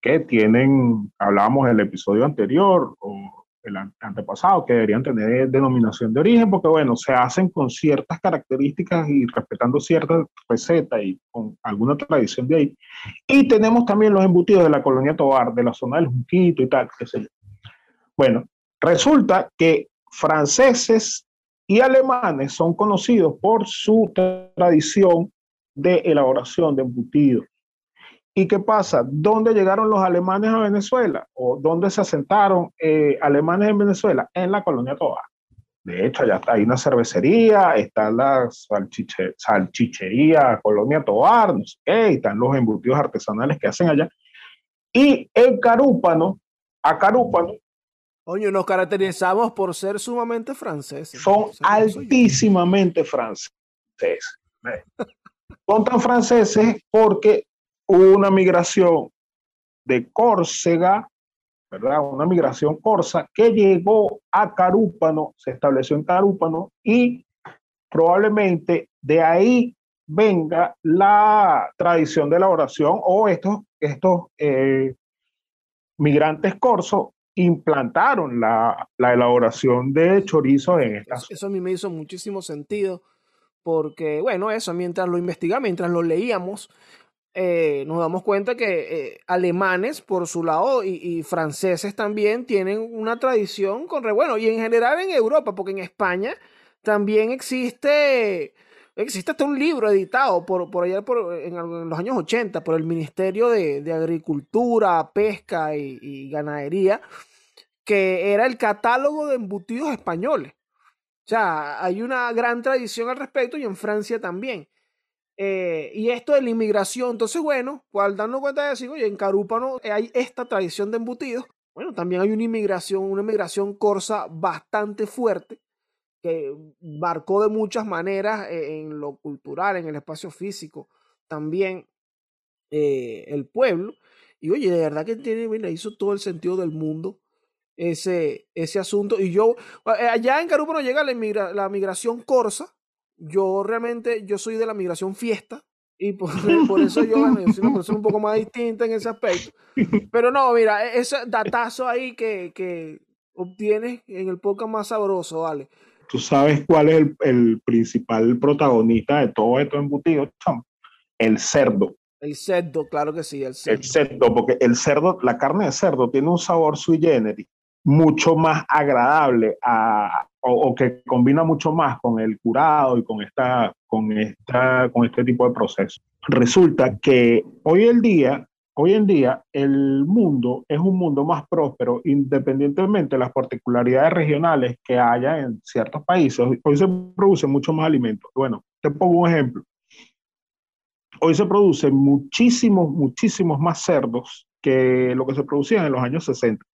[SPEAKER 3] que tienen, hablábamos en el episodio anterior o el antepasado, que deberían tener denominación de origen, porque bueno, se hacen con ciertas características y respetando ciertas recetas y con alguna tradición de ahí. Y tenemos también los embutidos de la colonia Tobar, de la zona del Junquito y tal, qué sé yo. Bueno, resulta que franceses y alemanes son conocidos por su tradición de elaboración de embutidos. ¿Y qué pasa? ¿Dónde llegaron los alemanes a Venezuela? ¿O dónde se asentaron eh, alemanes en Venezuela? En la colonia Tobar. De hecho, allá está, hay una cervecería, está la salchichería Colonia Tobar, no sé qué, están los embutidos artesanales que hacen allá. Y el Carúpano, a Carúpano.
[SPEAKER 4] Oye, nos caracterizamos por ser sumamente franceses.
[SPEAKER 3] Son altísimamente franceses. Son tan franceses porque hubo una migración de Córcega, ¿verdad? Una migración corsa que llegó a Carúpano, se estableció en Carúpano y probablemente de ahí venga la tradición de la oración o estos, estos eh, migrantes corsos implantaron la, la, elaboración de chorizos en esta
[SPEAKER 4] Eso a mí me hizo muchísimo sentido porque, bueno, eso, mientras lo investigamos, mientras lo leíamos, eh, nos damos cuenta que eh, alemanes, por su lado, y, franceses también tienen una tradición con bueno, y en general en Europa, porque en España también existe, existe hasta un libro editado por, por allá por, en, los años 80 por el Ministerio de, Agricultura, Pesca y, Ganadería, que era el catálogo de embutidos españoles. O sea, hay una gran tradición al respecto y en Francia también. Eh, y esto de la inmigración, entonces bueno, al darnos cuenta de eso, oye, en Carúpano hay esta tradición de embutidos. bueno, también hay una inmigración, una inmigración corsa bastante fuerte que marcó de muchas maneras eh, en lo cultural, en el espacio físico, también eh, el pueblo. Y oye, de verdad que tiene, mira, hizo todo el sentido del mundo ese, ese asunto. Y yo, eh, allá en Carúpano no llega la, migración corsa. Yo realmente, yo soy de la migración fiesta. Y por, eso yo, soy una persona un poco más distinta en ese aspecto. Pero no, mira, e, ese datazo ahí que, que obtienes en el podcast más sabroso, ¿vale?
[SPEAKER 3] ¿Tú sabes cuál es el, el principal protagonista de todo esto embutido? El cerdo.
[SPEAKER 4] El cerdo, claro que sí, el cerdo.
[SPEAKER 3] El cerdo, porque el cerdo, la carne de cerdo tiene un sabor sui generis mucho más agradable a, o, que combina mucho más con el curado y con, esta, con, esta, con este tipo de procesos. Resulta que hoy en día Hoy en día el mundo es un mundo más próspero independientemente de las particularidades regionales que haya en ciertos países. Hoy se produce mucho más alimentos. Bueno, te pongo un ejemplo. Hoy se producen muchísimos, muchísimos más cerdos que lo que se producía en los años 60.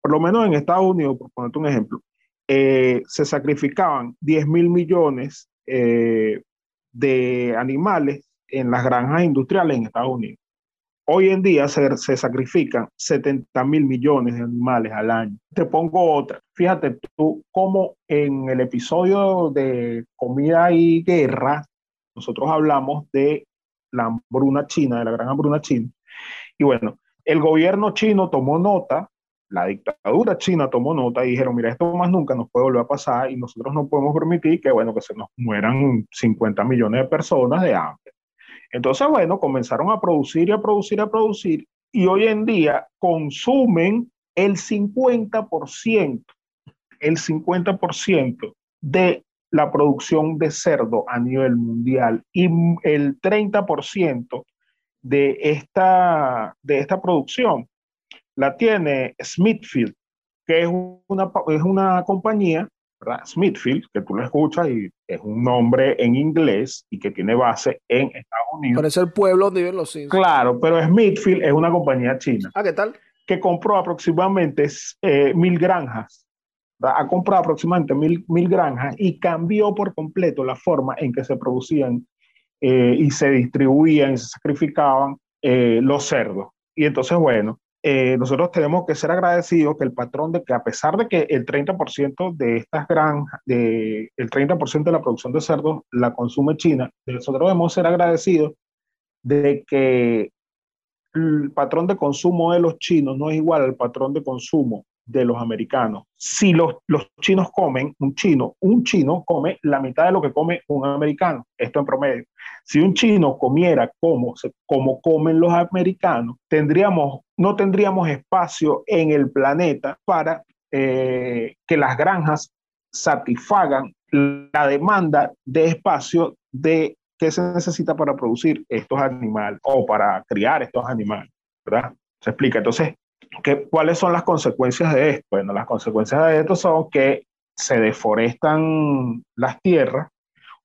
[SPEAKER 3] Por lo menos en Estados Unidos, por ponerte un ejemplo, eh, se sacrificaban 10 mil millones eh, de animales en las granjas industriales en Estados Unidos. Hoy en día se, sacrifican 70 mil millones de animales al año. Te pongo otra. Fíjate tú cómo en el episodio de comida y guerra, nosotros hablamos de la hambruna china, de la gran hambruna china. Y bueno, el gobierno chino tomó nota, la dictadura china tomó nota y dijeron, mira, esto más nunca nos puede volver a pasar y nosotros no podemos permitir que, bueno, que se nos mueran 50 millones de personas de hambre. Entonces, bueno, comenzaron a producir y a producir y a producir y hoy en día consumen el 50%, el 50% de la producción de cerdo a nivel mundial y el 30% de esta, de esta producción la tiene Smithfield, que es una, es una compañía Smithfield, que tú lo escuchas y es un nombre en inglés y que tiene base en Estados Unidos.
[SPEAKER 4] Parece el pueblo donde viven los
[SPEAKER 3] Simpsons. Claro, pero Smithfield es una compañía china.
[SPEAKER 4] Ah, ¿qué tal?
[SPEAKER 3] Que compró aproximadamente eh, mil granjas. Ha comprado aproximadamente mil, mil, granjas y cambió por completo la forma en que se producían eh, y se distribuían y se sacrificaban eh, los cerdos. Y entonces, bueno, eh, nosotros tenemos que ser agradecidos que el patrón de que a pesar de que el 30% de estas granjas, de, el 30% de la producción de cerdos la consume China, nosotros debemos ser agradecidos de que el patrón de consumo de los chinos no es igual al patrón de consumo de los americanos. Si los, los chinos comen, un chino, un chino come la mitad de lo que come un americano, esto en promedio. Si un chino comiera como, como comen los americanos, tendríamos, no tendríamos espacio en el planeta para eh, que las granjas satisfagan la demanda de espacio de que se necesita para producir estos animales o para criar estos animales, ¿verdad? Se explica. Entonces, ¿qué, ¿cuáles son las consecuencias de esto? Bueno, las consecuencias de esto son que se deforestan las tierras,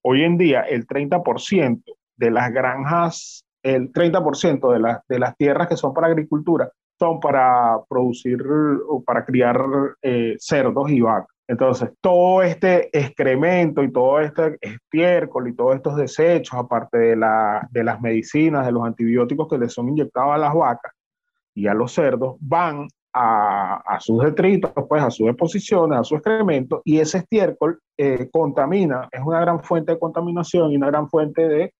[SPEAKER 3] Hoy en día el 30% de las granjas, el 30% de, las de las tierras que son para agricultura son para producir o para criar eh, cerdos y vacas. Entonces, todo este excremento y todo este estiércol y todos estos desechos, aparte de, la, de las medicinas, de los antibióticos que le son inyectados a las vacas y a los cerdos, van a, sus detritos, pues a sus deposiciones, a su excremento, y ese estiércol eh, contamina, es una gran fuente de contaminación y una gran fuente de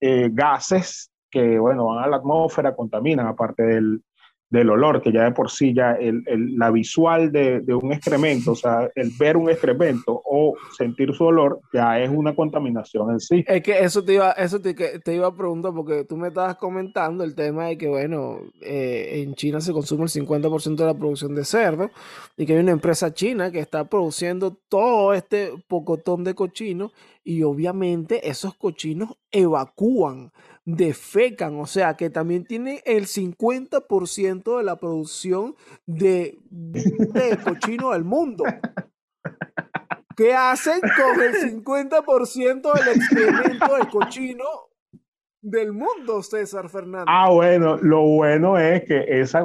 [SPEAKER 3] eh, gases que, bueno, van a la atmósfera, contaminan, aparte del, del olor, que ya de por sí ya el, el, la visual de, de, un excremento, o sea, el ver un excremento o sentir su olor, ya es una contaminación en sí.
[SPEAKER 4] Es que eso te iba, eso te, te iba a preguntar, porque tú me estabas comentando el tema de que, bueno, eh, en China se consume el 50% de la producción de cerdo y que hay una empresa china que está produciendo todo este pocotón de cochinos y obviamente esos cochinos evacúan defecan, o sea que también tiene el 50% de la producción de, cochino del mundo. ¿Qué hacen con el 50% del excremento de cochino del mundo, César Fernández?
[SPEAKER 3] Ah, bueno, lo bueno es que esa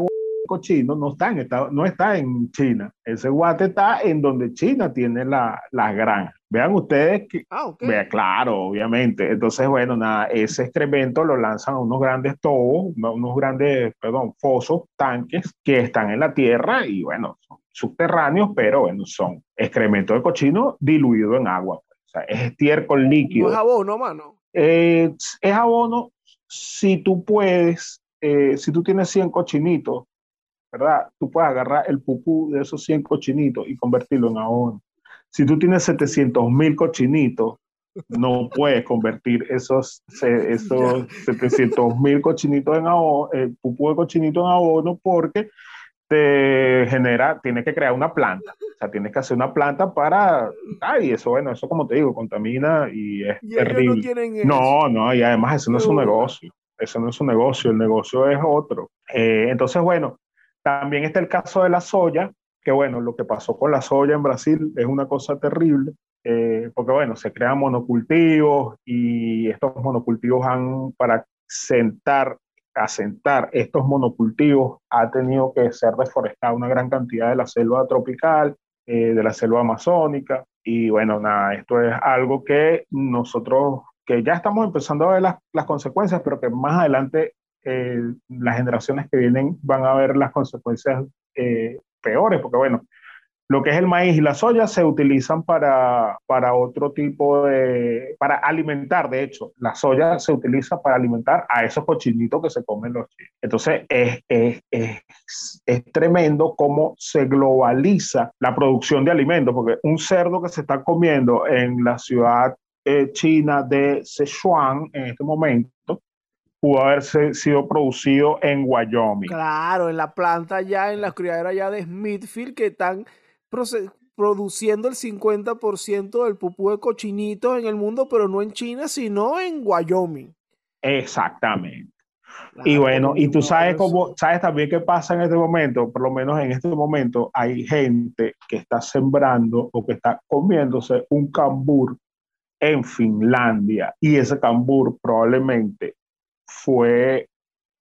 [SPEAKER 3] cochino no está en, no está en China. Ese guate está en donde China tiene la, la granja. Vean ustedes que, ah, claro, obviamente. Entonces, bueno, nada, ese excremento lo lanzan a unos grandes tobos, unos grandes, perdón, fosos, tanques que están en la tierra y bueno, son subterráneos, pero bueno, son excremento de cochino diluido en agua. O sea, es estiércol líquido.
[SPEAKER 4] No es abono, mano.
[SPEAKER 3] Eh, es abono si tú puedes, eh, si tú tienes 100 cochinitos, ¿verdad? Tú puedes agarrar el pupú de esos 100 cochinitos y convertirlo en abono. Si tú tienes 700 mil cochinitos, no puedes convertir esos, esos 700 mil cochinitos en abono, el pupú de cochinito en abono porque te genera, tienes que crear una planta. O sea, tienes que hacer una planta para. Ay, eso, bueno, eso como te digo, contamina y es terrible. No, no, y además eso no es un negocio. Eso no es un negocio, el negocio es otro. Eh, entonces, bueno, también está el caso de la soya, que bueno, lo que pasó con la soya en Brasil es una cosa terrible, eh, porque bueno, se crean monocultivos y estos monocultivos han, para sentar asentar estos monocultivos ha tenido que ser reforestada una gran cantidad de la selva tropical, eh, de la selva amazónica. Y bueno, nada, esto es algo que nosotros, que ya estamos empezando a ver las, las consecuencias, pero que más adelante eh, las generaciones que vienen van a ver las consecuencias eh, peores, porque bueno, lo que es el maíz y la soya se utilizan para, para otro tipo de, para alimentar, de hecho, la soya se utiliza para alimentar a esos cochinitos que se comen los chinos. Entonces, es, es, es, es tremendo cómo se globaliza la producción de alimentos, porque un cerdo que se está comiendo en la ciudad eh, china de Sichuan en este momento, pudo haber sido producido en Wyoming.
[SPEAKER 4] Claro, en la planta ya, en la criadera ya de Smithfield, que están produciendo el 50% del pupú de cochinitos en el mundo, pero no en China, sino en Wyoming.
[SPEAKER 3] Exactamente. y bueno, y tú sabes cómo, sabes también qué pasa en este momento, por lo menos en este momento hay gente que está sembrando o que está comiéndose un cambur en Finlandia y ese cambur probablemente fue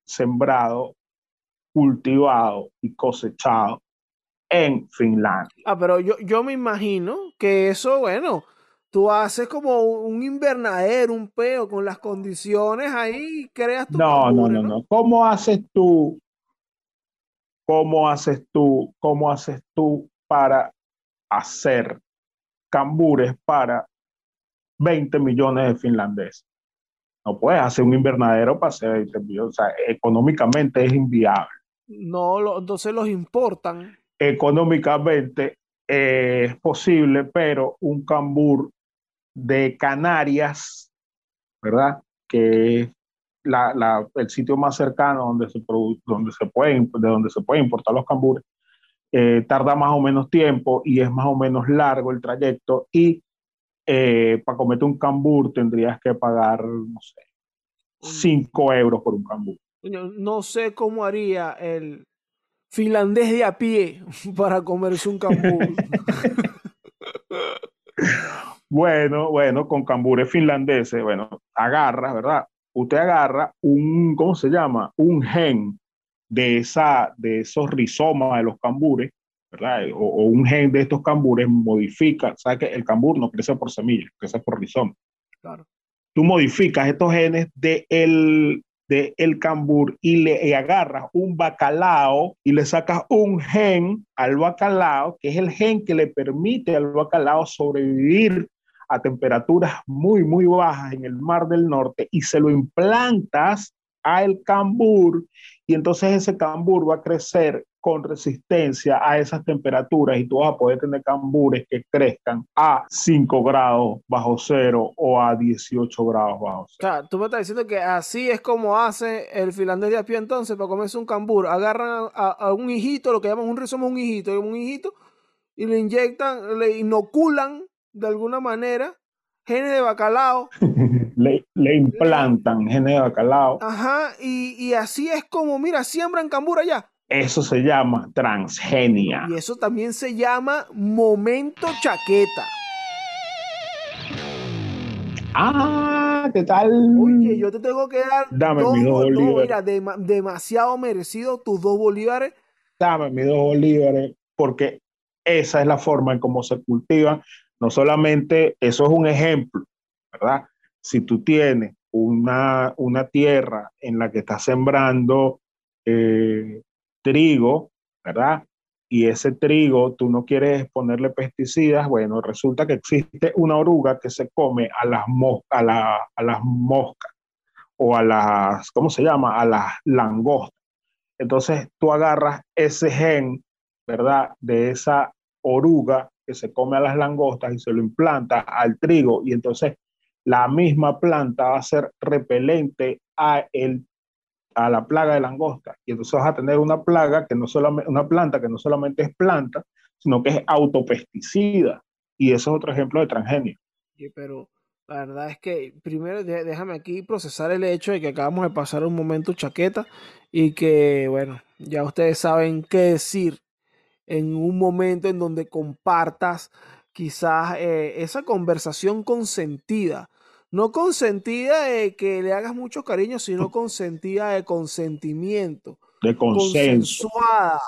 [SPEAKER 3] sembrado, cultivado y cosechado en Finlandia.
[SPEAKER 4] Ah, pero yo, yo me imagino que eso, bueno, tú haces como un invernadero, un peo con las condiciones ahí y creas
[SPEAKER 3] tu. No, no, no, no. ¿Cómo haces tú? ¿Cómo haces tú? ¿Cómo haces tú para hacer cambures para 20 millones de finlandeses? No puedes hacer un invernadero para hacer 20 millones. O sea, económicamente es inviable.
[SPEAKER 4] No, entonces los importan
[SPEAKER 3] económicamente eh, es posible, pero un cambur de Canarias, ¿verdad? Que es la, el sitio más cercano donde se, donde se puede, de donde se puede importar los cambures, eh, tarda más o menos tiempo y es más o menos largo el trayecto y eh, para cometer un cambur tendrías que pagar, no sé, 5 euros por un cambur.
[SPEAKER 4] No sé cómo haría el, finlandés de a pie para comerse un cambur.
[SPEAKER 3] bueno, bueno, con cambures finlandeses, bueno, agarra, ¿verdad? Usted agarra un, ¿cómo se llama? Un gen de, esa, de esos rizomas de los cambures, ¿verdad? O, un gen de estos cambures modifica, ¿sabes que el cambur no crece por semillas, crece por rizoma? Claro. Tú modificas estos genes del el de el cambur y le agarras un bacalao y le sacas un gen al bacalao, que es el gen que le permite al bacalao sobrevivir a temperaturas muy, muy bajas en el Mar del Norte y se lo implantas al cambur y entonces ese cambur va a crecer con resistencia a esas temperaturas y tú vas a poder tener cambures que crezcan a 5 grados bajo cero o a 18 grados bajo cero.
[SPEAKER 4] O sea, tú me estás diciendo que así es como hace el finlandés de a pie entonces para comerse un cambur. Agarran a, un hijito, lo que llaman un rizoma, un hijito, un hijito, y le inyectan, le inoculan de alguna manera genes de bacalao.
[SPEAKER 3] le, le, implantan genes de bacalao.
[SPEAKER 4] Ajá, y, y así es como, mira, siembran cambur allá.
[SPEAKER 3] Eso se llama transgenia.
[SPEAKER 4] Y eso también se llama momento chaqueta.
[SPEAKER 3] Ah, ¿qué tal?
[SPEAKER 4] Oye, yo te tengo que dar Dame dos, mira, demasiado merecido tus dos bolívares.
[SPEAKER 3] dame mis dos bolívares, porque esa es la forma en cómo se cultivan. No solamente, eso es un ejemplo, ¿verdad? Si tú tienes una, una tierra en la que estás sembrando eh, trigo, ¿verdad? Y ese trigo tú no quieres ponerle pesticidas, bueno, resulta que existe una oruga que se come a las, a, a las moscas o a las, ¿cómo se llama? A las langostas. Entonces tú agarras ese gen, ¿verdad? De esa oruga que se come a las langostas y se lo implanta al trigo y entonces la misma planta va a ser repelente a, el, a la plaga de langosta. Y entonces vas a tener una plaga que no solamente, una planta que no solamente es planta, sino que es autopesticida. Y eso es otro ejemplo de transgenio.
[SPEAKER 4] Pero la verdad es que primero déjame aquí procesar el hecho de que acabamos de pasar un momento chaqueta y que, bueno, ya ustedes saben qué decir en un momento en donde compartas quizás eh, esa conversación consentida. No consentida de que le hagas mucho cariño, sino consentida de consentimiento.
[SPEAKER 3] De consenso.
[SPEAKER 4] Consensuada.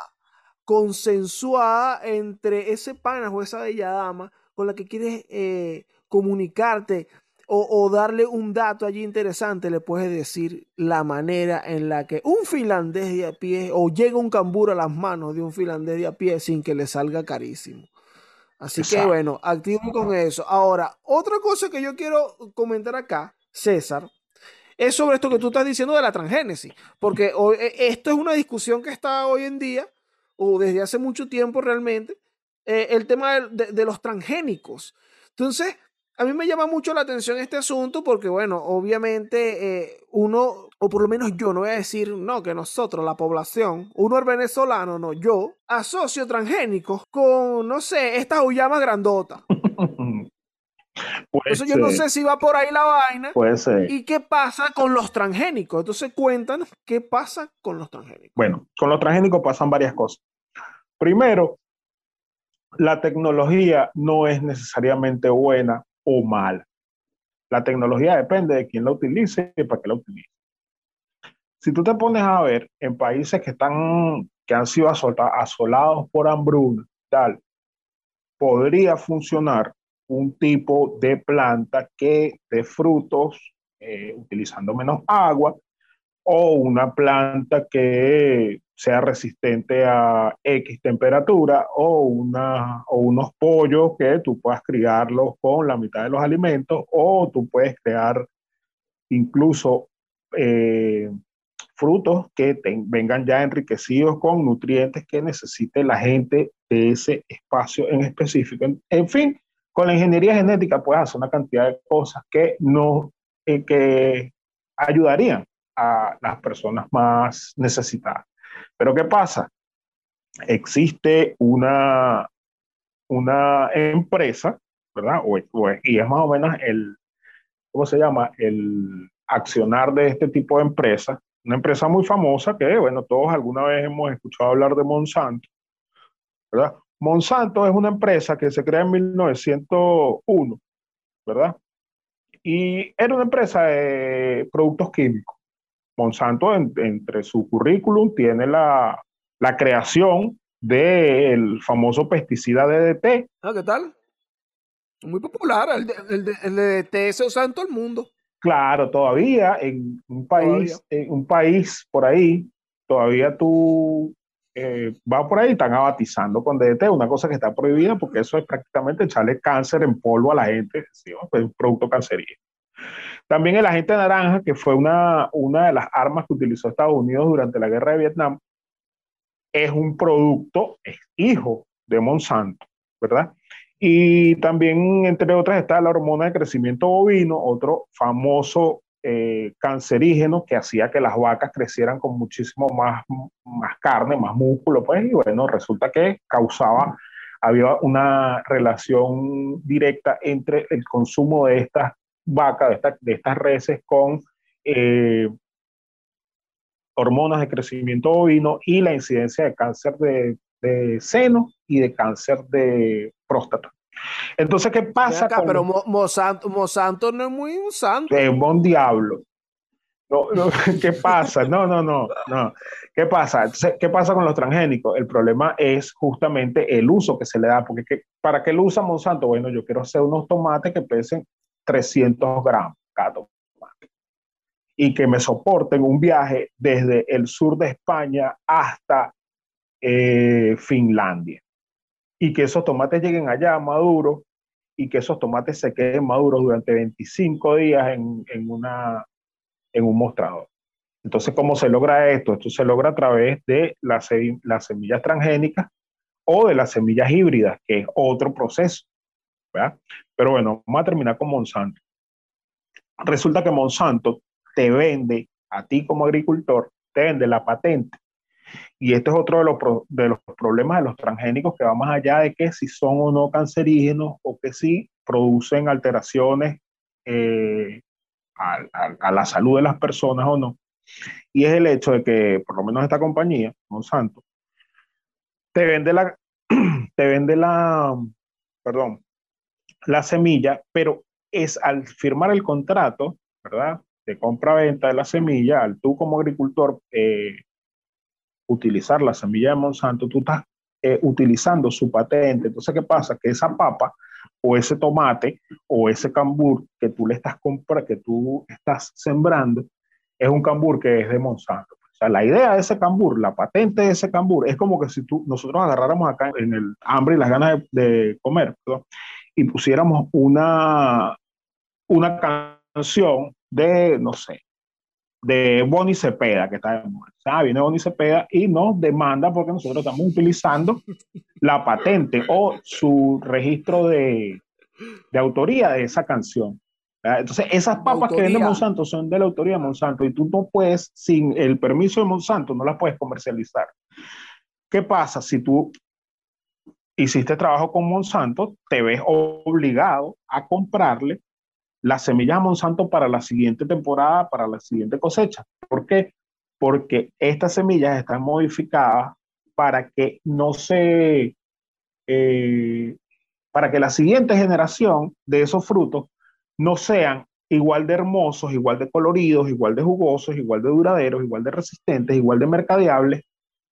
[SPEAKER 4] Consensuada entre ese pana o esa bella dama con la que quieres eh, comunicarte o, darle un dato allí interesante, le puedes decir la manera en la que un finlandés de a pie o llega un cambur a las manos de un finlandés de a pie sin que le salga carísimo. Así que bueno, activo con eso. Ahora, otra cosa que yo quiero comentar acá, César, es sobre esto que tú estás diciendo de la transgénesis, porque e, esto es una discusión que está hoy en día, o desde hace mucho tiempo realmente, eh, el tema de, de los transgénicos. Entonces, a mí me llama mucho la atención este asunto porque, bueno, obviamente eh, uno, o por lo menos yo, no voy a decir, no, que nosotros, la población, uno es venezolano, no, yo, asocio transgénicos con, no sé, estas ullamas grandotas. Entonces yo no sé si va por ahí la vaina.
[SPEAKER 3] Puede ser.
[SPEAKER 4] ¿Y qué pasa con los transgénicos? Entonces cuéntanos qué pasa con los transgénicos.
[SPEAKER 3] Bueno, con los transgénicos pasan varias cosas. Primero, la tecnología no es necesariamente buena o mal. La tecnología depende de quién la utilice y para qué la utilice. Si tú te pones a ver en países que están, que han sido asolados por hambruna, tal, podría funcionar un tipo de planta que de frutos eh, utilizando menos agua o una planta que sea resistente a X temperatura o, una, o unos pollos que tú puedas criarlos con la mitad de los alimentos o tú puedes crear incluso eh, frutos que vengan ya enriquecidos con nutrientes que necesite la gente de ese espacio en específico. En, fin, con la ingeniería genética puedes hacer una cantidad de cosas que, no, eh, que ayudarían a las personas más necesitadas. Pero ¿qué pasa? Existe una, una empresa, ¿verdad? Y es más o menos el, ¿cómo se llama? El accionar de este tipo de empresa, una empresa muy famosa que, bueno, todos alguna vez hemos escuchado hablar de Monsanto, ¿verdad? Monsanto es una empresa que se crea en 1901, ¿verdad? Y era una empresa de productos químicos. Monsanto entre su currículum tiene la, la creación del famoso pesticida DDT.
[SPEAKER 4] Ah, ¿qué tal? Muy popular, el, el, DDT se usa en todo el mundo.
[SPEAKER 3] Claro, todavía en un país, en un país por ahí, todavía tú eh, vas por ahí, están abatizando con DDT, una cosa que está prohibida porque eso es prácticamente echarle cáncer en polvo a la gente, ¿sí? es un producto cancerígeno. También el agente naranja, que fue una, una de las armas que utilizó Estados Unidos durante la guerra de Vietnam, es un producto, es hijo de Monsanto, ¿verdad? Y también, entre otras, está la hormona de crecimiento bovino, otro famoso eh, cancerígeno que hacía que las vacas crecieran con muchísimo más, más carne, más músculo, pues, y bueno, resulta que causaba, había una relación directa entre el consumo de estas vaca, de, de estas reses con eh, hormonas de crecimiento bovino y la incidencia de cáncer de, seno y de cáncer de próstata. Entonces, ¿qué pasa?
[SPEAKER 4] pero Monsanto, no es muy un santo.
[SPEAKER 3] Es un buen diablo. ¿Qué pasa? No, no, no, no. ¿Qué pasa? ¿Qué pasa con los transgénicos? El problema es justamente el uso que se le da, porque ¿para qué lo usa Monsanto? Bueno, yo quiero hacer unos tomates que pesen 300 gramos cada tomate y que me soporten un viaje desde el sur de España hasta eh, Finlandia y que esos tomates lleguen allá maduros y que esos tomates se queden maduros durante 25 días en, en, una, en un mostrador. Entonces, ¿cómo se logra esto? Esto se logra a través de las, las semillas transgénicas o de las semillas híbridas, que es otro proceso. ¿verdad? Pero bueno, vamos a terminar con Monsanto. Resulta que Monsanto te vende a ti como agricultor, te vende la patente. Y este es otro de los, de los problemas de los transgénicos que va más allá de que si son o no cancerígenos o que si producen alteraciones eh, a, la salud de las personas o no. Y es el hecho de que, por lo menos esta compañía, Monsanto, te vende la, te vende la, perdón, la semilla, pero es al firmar el contrato, ¿verdad? De compra-venta de la semilla, al tú como agricultor eh, utilizar la semilla de Monsanto, tú estás eh, utilizando su patente. Entonces, ¿qué pasa? Que esa papa o ese tomate o ese cambur que tú le estás comprando, que tú estás sembrando, es un cambur que es de Monsanto. O sea, la idea de ese cambur, la patente de ese cambur, es como que si tú, nosotros agarráramos acá en el hambre y las ganas de, comer, y pusiéramos una, una canción de, no sé, de Bonnie Cepeda, que está de moda. sea, Viene Bonnie Cepeda y nos demanda porque nosotros estamos utilizando la patente o su registro de, de autoría de esa canción. Entonces, esas papas que vende Monsanto son de la autoría de Monsanto y tú no puedes, sin el permiso de Monsanto, no las puedes comercializar. ¿Qué pasa si tú hiciste trabajo con Monsanto? Te ves obligado a comprarle las semillas Monsanto para la siguiente temporada, para la siguiente cosecha. ¿Por qué? Porque estas semillas están modificadas para que no se, eh, para que la siguiente generación de esos frutos no sean igual de hermosos, igual de coloridos, igual de jugosos, igual de duraderos, igual de resistentes, igual de mercadeables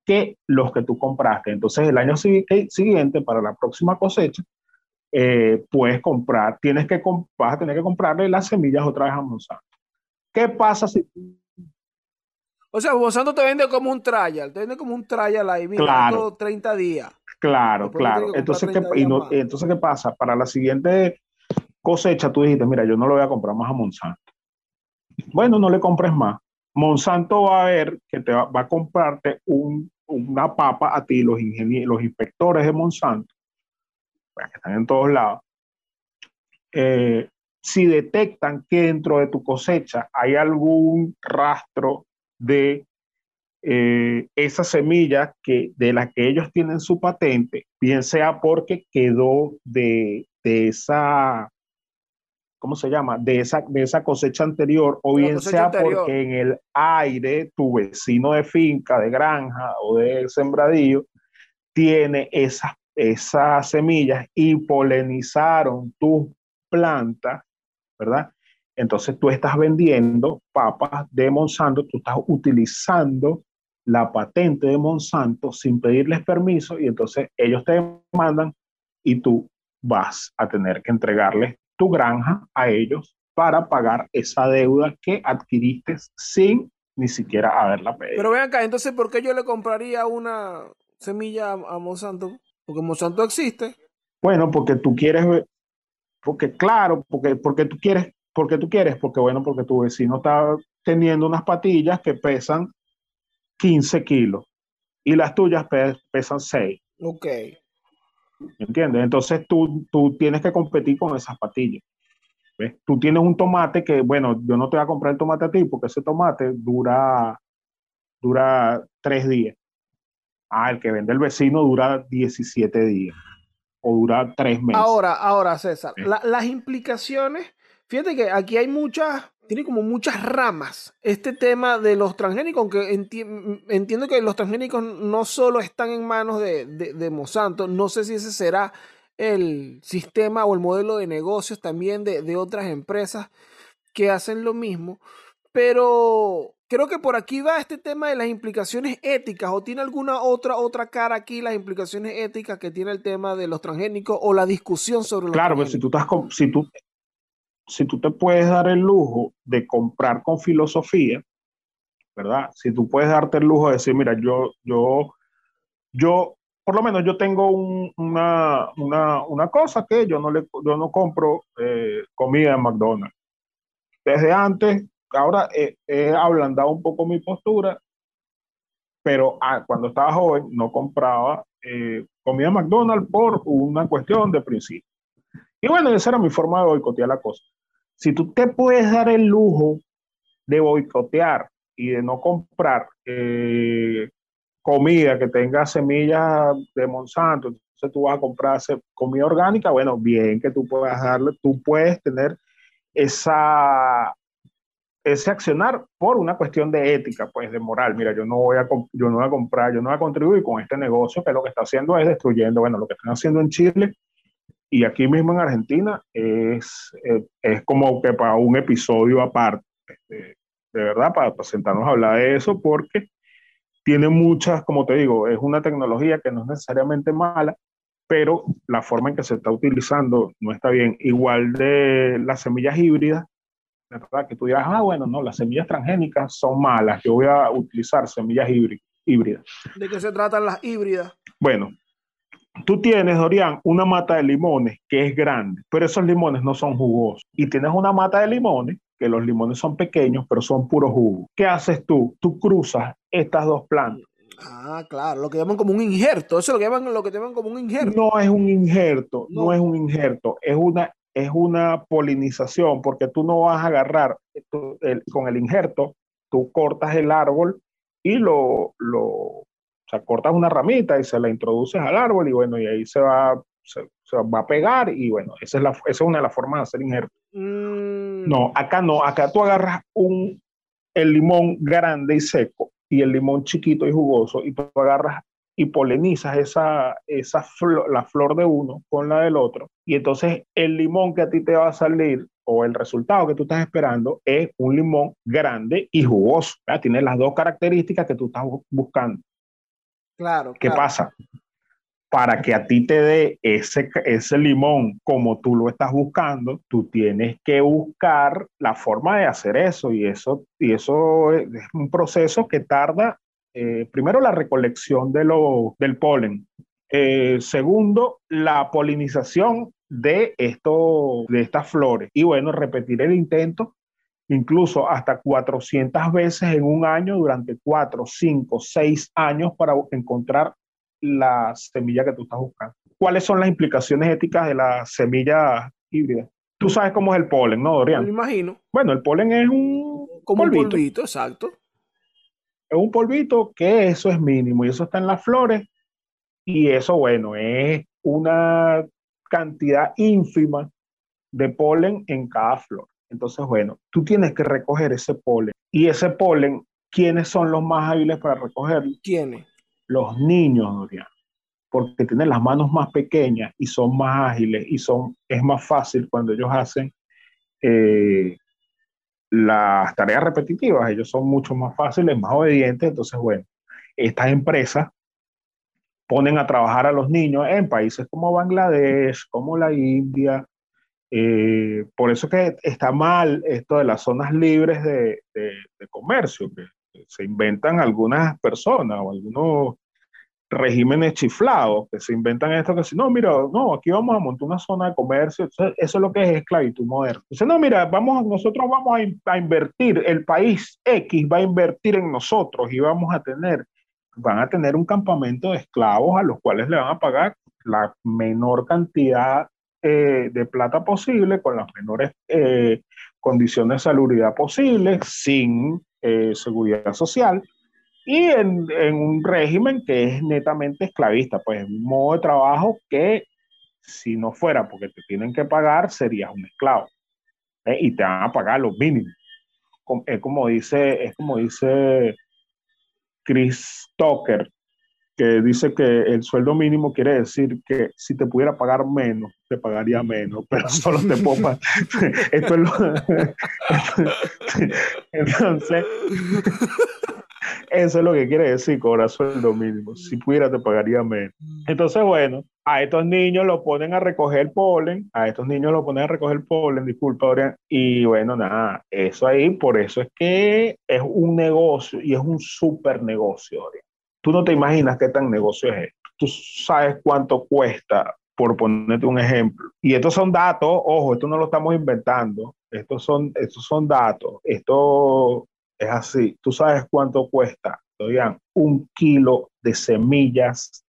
[SPEAKER 3] que los que tú compraste. Entonces, el año siguiente, para la próxima cosecha, eh, puedes comprar, tienes que, vas a tener que comprarle las semillas otra vez a Monsanto. ¿Qué pasa si...
[SPEAKER 4] O sea, Monsanto te vende como un trial, te vende como un trial ahí, mira, claro. 30 días.
[SPEAKER 3] Claro, claro. Entonces ¿qué, entonces, ¿qué pasa? Para la siguiente cosecha, tú dijiste, mira, yo no lo voy a comprar más a Monsanto. Bueno, no le compres más. Monsanto va a ver que te va, a comprarte una papa a ti, los, los inspectores de Monsanto, que están en todos lados, eh, si detectan que dentro de tu cosecha hay algún rastro de eh, esa semilla que, de la que ellos tienen su patente, bien sea porque quedó de, de esa, ¿cómo se llama? De esa, de esa cosecha anterior, o bien sea porque en el aire tu vecino de finca, de granja o de sembradío tiene esas esas semillas y polinizaron tus plantas, ¿verdad? Entonces tú estás vendiendo papas de Monsanto, tú estás utilizando la patente de Monsanto sin pedirles permiso y entonces ellos te mandan y tú vas a tener que entregarles tu granja a ellos para pagar esa deuda que adquiriste sin ni siquiera haberla pedido.
[SPEAKER 4] Pero ven acá, entonces, ¿por qué yo le compraría una semilla a Monsanto? Porque Monsanto existe.
[SPEAKER 3] Bueno, porque tú quieres, porque claro, porque, porque tú quieres, porque tú quieres, porque bueno, porque tu vecino está teniendo unas patillas que pesan 15 kilos y las tuyas pesan 6.
[SPEAKER 4] Ok.
[SPEAKER 3] ¿Entiendes? Entonces tú, tú tienes que competir con esas patillas. ¿Ves? Tú tienes un tomate que, bueno, yo no te voy a comprar el tomate a ti porque ese tomate dura, dura tres días. Ah, el que vende el vecino dura 17 días o dura 3 meses.
[SPEAKER 4] Ahora, ahora, César, las implicaciones, fíjate que aquí hay muchas, tiene como muchas ramas este tema de los transgénicos, aunque entiendo que los transgénicos no solo están en manos de, de, Monsanto, no sé si ese será el sistema o el modelo de negocios también de, de otras empresas que hacen lo mismo. pero creo que por aquí va este tema de las implicaciones éticas o tiene alguna otra otra cara aquí las implicaciones éticas que tiene el tema de los transgénicos o la discusión sobre los
[SPEAKER 3] Claro, pues si tú estás si tú si tú te puedes dar el lujo de comprar con filosofía, ¿verdad? Si tú puedes darte el lujo de decir, mira, yo yo yo por lo menos yo tengo una, una, una, cosa que yo no, le, yo no compro eh, comida en McDonald's. Desde antes ahora he, ablandado un poco mi postura, pero ah, cuando estaba joven no compraba eh, comida McDonald's por una cuestión de principio. Y bueno, esa era mi forma de boicotear la cosa. Si tú te puedes dar el lujo de boicotear y de no comprar eh, comida que tenga semillas de Monsanto, entonces tú vas a comprar comida orgánica, bueno, bien que tú puedas darle, tú puedes tener esa ese accionar por una cuestión de ética, pues de moral. Mira, yo no voy a, yo no a comprar, yo no voy a contribuir con este negocio que lo que está haciendo es destruyendo, bueno, lo que están haciendo en Chile y aquí mismo en Argentina es, eh, es como que para un episodio aparte, este, de verdad, para, sentarnos a hablar de eso, porque tiene muchas, como te digo, es una tecnología que no es necesariamente mala, pero la forma en que se está utilizando no está bien. Igual de las semillas híbridas, ¿verdad? Que tú dirás, ah, bueno, no, las semillas transgénicas son malas, yo voy a utilizar semillas híbridas.
[SPEAKER 4] ¿De qué se tratan las híbridas?
[SPEAKER 3] Bueno, tú tienes, Dorian, una mata de limones que es grande, pero esos limones no son jugosos. Y tienes una mata de limones, que los limones son pequeños, pero son puro jugo. ¿Qué haces tú? Tú cruzas estas dos plantas.
[SPEAKER 4] Ah, claro, lo que llaman como un injerto, eso es lo que llaman, lo que llaman como un injerto.
[SPEAKER 3] No es un injerto, no es un injerto, es una es una polinización, porque tú no vas a agarrar con el injerto, tú cortas el árbol y lo, lo, o sea, cortas una ramita y se la introduces al árbol y bueno, y ahí se va, se, va a pegar y bueno, esa es, la, esa es una de las formas de hacer injerto. Mm. No, acá no, acá tú agarras un, el limón grande y seco y el limón chiquito y jugoso y tú agarras y polinizas esa, esa la flor de uno con la del otro. Y entonces el limón que a ti te va a salir o el resultado que tú estás esperando es un limón grande y jugoso. Tiene las dos características que tú estás buscando.
[SPEAKER 4] Claro.
[SPEAKER 3] ¿Qué pasa? Para que a ti te dé ese, ese limón como tú lo estás buscando, tú tienes que buscar la forma de hacer eso y eso, y eso es un proceso que tarda eh, primero la recolección de lo, del polen. Eh, segundo, la polinización de, esto, de estas flores. Y bueno, repetir el intento incluso hasta 400 veces en un año durante 4, 5, 6 años para encontrar la semilla que tú estás buscando. ¿Cuáles son las implicaciones éticas de la semilla híbrida? Tú sabes cómo es el polen, ¿no, Dorian?
[SPEAKER 4] Me imagino.
[SPEAKER 3] Bueno, el polen es un
[SPEAKER 4] como polvito. un polvito, exacto
[SPEAKER 3] es un polvito que eso es mínimo y eso está en las flores y eso, bueno, es una cantidad ínfima de polen en cada flor. Entonces, bueno, tú tienes que recoger ese polen. Y ese polen, ¿quiénes son los más hábiles para recogerlo?
[SPEAKER 4] ¿Quiénes?
[SPEAKER 3] Los niños, Dorian. Porque tienen las manos más pequeñas y son más ágiles y son, es más fácil cuando ellos hacen eh, las tareas repetitivas, ellos son mucho más fáciles, más obedientes, entonces, bueno, estas empresas ponen a trabajar a los niños en países como Bangladesh, como la India, eh, por eso que está mal esto de las zonas libres de, de comercio, que se inventan algunas personas o algunos regímenes chiflados que se inventan esto que si no, mira, no, aquí vamos a montar una zona de comercio, eso, es lo que es esclavitud moderna. Dice, no, mira, vamos, nosotros vamos a, invertir, el país X va a invertir en nosotros y vamos a tener, van a tener un campamento de esclavos a los cuales le van a pagar la menor cantidad eh, de plata posible, con las menores eh, condiciones de salubridad posibles, sin eh, seguridad social y en, un régimen que es netamente esclavista, pues un modo de trabajo que si no fuera porque te tienen que pagar, serías un esclavo. ¿eh? Y te van a pagar los mínimos. Es como dice, es como dice Chris Tucker, que dice que el sueldo mínimo quiere decir que si te pudiera pagar menos, te pagaría menos, pero solo te puedo. Esto es lo... Entonces, eso es lo que quiere decir cobrar sueldo mínimo. Si pudiera, te pagaría menos. Entonces, bueno, a estos niños lo ponen a recoger polen, a estos niños lo ponen a recoger polen, disculpa, Orián, y bueno, nada, eso ahí, por eso es que es un negocio y es un súper negocio, Orián. Tú no te imaginas qué tan negocio es esto. Tú sabes cuánto cuesta, por ponerte un ejemplo. Y estos son datos, ojo, esto no lo estamos inventando, estos son, estos son datos, esto es así. Tú sabes cuánto cuesta, Orián, un kilo de semillas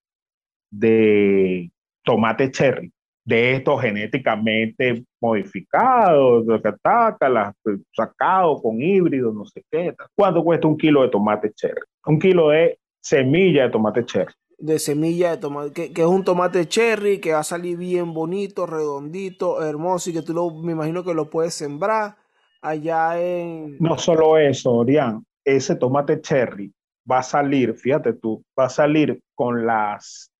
[SPEAKER 3] de tomate cherry, de estos genéticamente modificados, de que ataca, sacado con híbrido, no sé qué. ¿Cuánto cuesta un kilo de tomate cherry? Un kilo de semilla de tomate cherry.
[SPEAKER 4] De semilla de tomate, que, es un tomate cherry que va a salir bien bonito, redondito, hermoso y que tú lo, me imagino que lo puedes sembrar allá en...
[SPEAKER 3] No solo eso, Orián, ese tomate cherry va a salir, fíjate tú, va a salir con las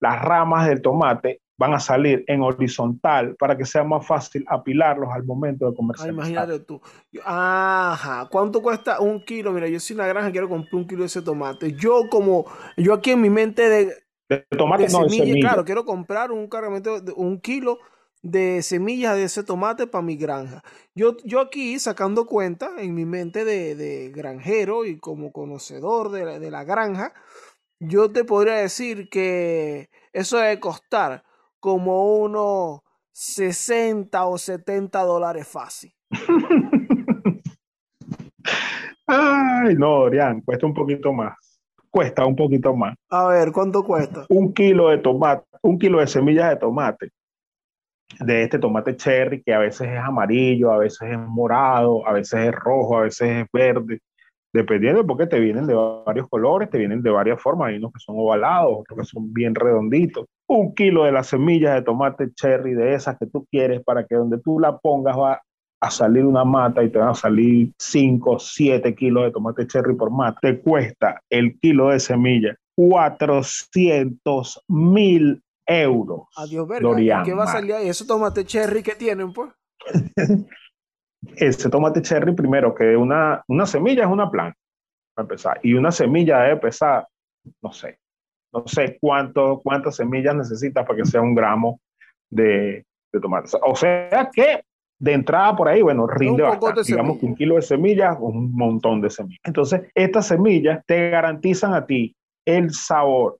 [SPEAKER 3] las ramas del tomate van a salir en horizontal para que sea más fácil apilarlos al momento de comercializar.
[SPEAKER 4] imagínate tú. Ajá, ¿cuánto cuesta un kilo? Mira, yo soy una granja, quiero comprar un kilo de ese tomate. Yo como, yo aquí en mi mente de,
[SPEAKER 3] de tomate, no, semilla, de semilla,
[SPEAKER 4] claro, quiero comprar un cargamento de un kilo de semillas de ese tomate para mi granja. Yo, yo aquí sacando cuenta en mi mente de, de granjero y como conocedor de de la granja, yo te podría decir que eso debe costar como unos 60 o 70 dólares fácil.
[SPEAKER 3] Ay, no, Dorian, cuesta un poquito más. Cuesta un poquito más.
[SPEAKER 4] A ver, ¿cuánto cuesta?
[SPEAKER 3] Un kilo de tomate, un kilo de semillas de tomate. De este tomate cherry que a veces es amarillo, a veces es morado, a veces es rojo, a veces es verde dependiendo porque te vienen de varios colores, te vienen de varias formas, hay unos que son ovalados, otros que son bien redonditos. Un kilo de las semillas de tomate cherry de esas que tú quieres para que donde tú la pongas va a salir una mata y te van a salir 5, 7 kilos de tomate cherry por mata. Te cuesta el kilo de semilla 400 mil euros.
[SPEAKER 4] Adiós, verga. ¿Qué va a salir ahí? ¿Esos tomate cherry que tienen, pues?
[SPEAKER 3] ese tomate cherry, primero que una, una semilla es una planta, para empezar, y una semilla debe pesar, no sé, no sé cuánto, cuántas semillas necesitas para que sea un gramo de, de tomate. O sea que de entrada por ahí, bueno, rinde bastante. Digamos que un kilo de semillas, un montón de semillas. Entonces, estas semillas te garantizan a ti el sabor,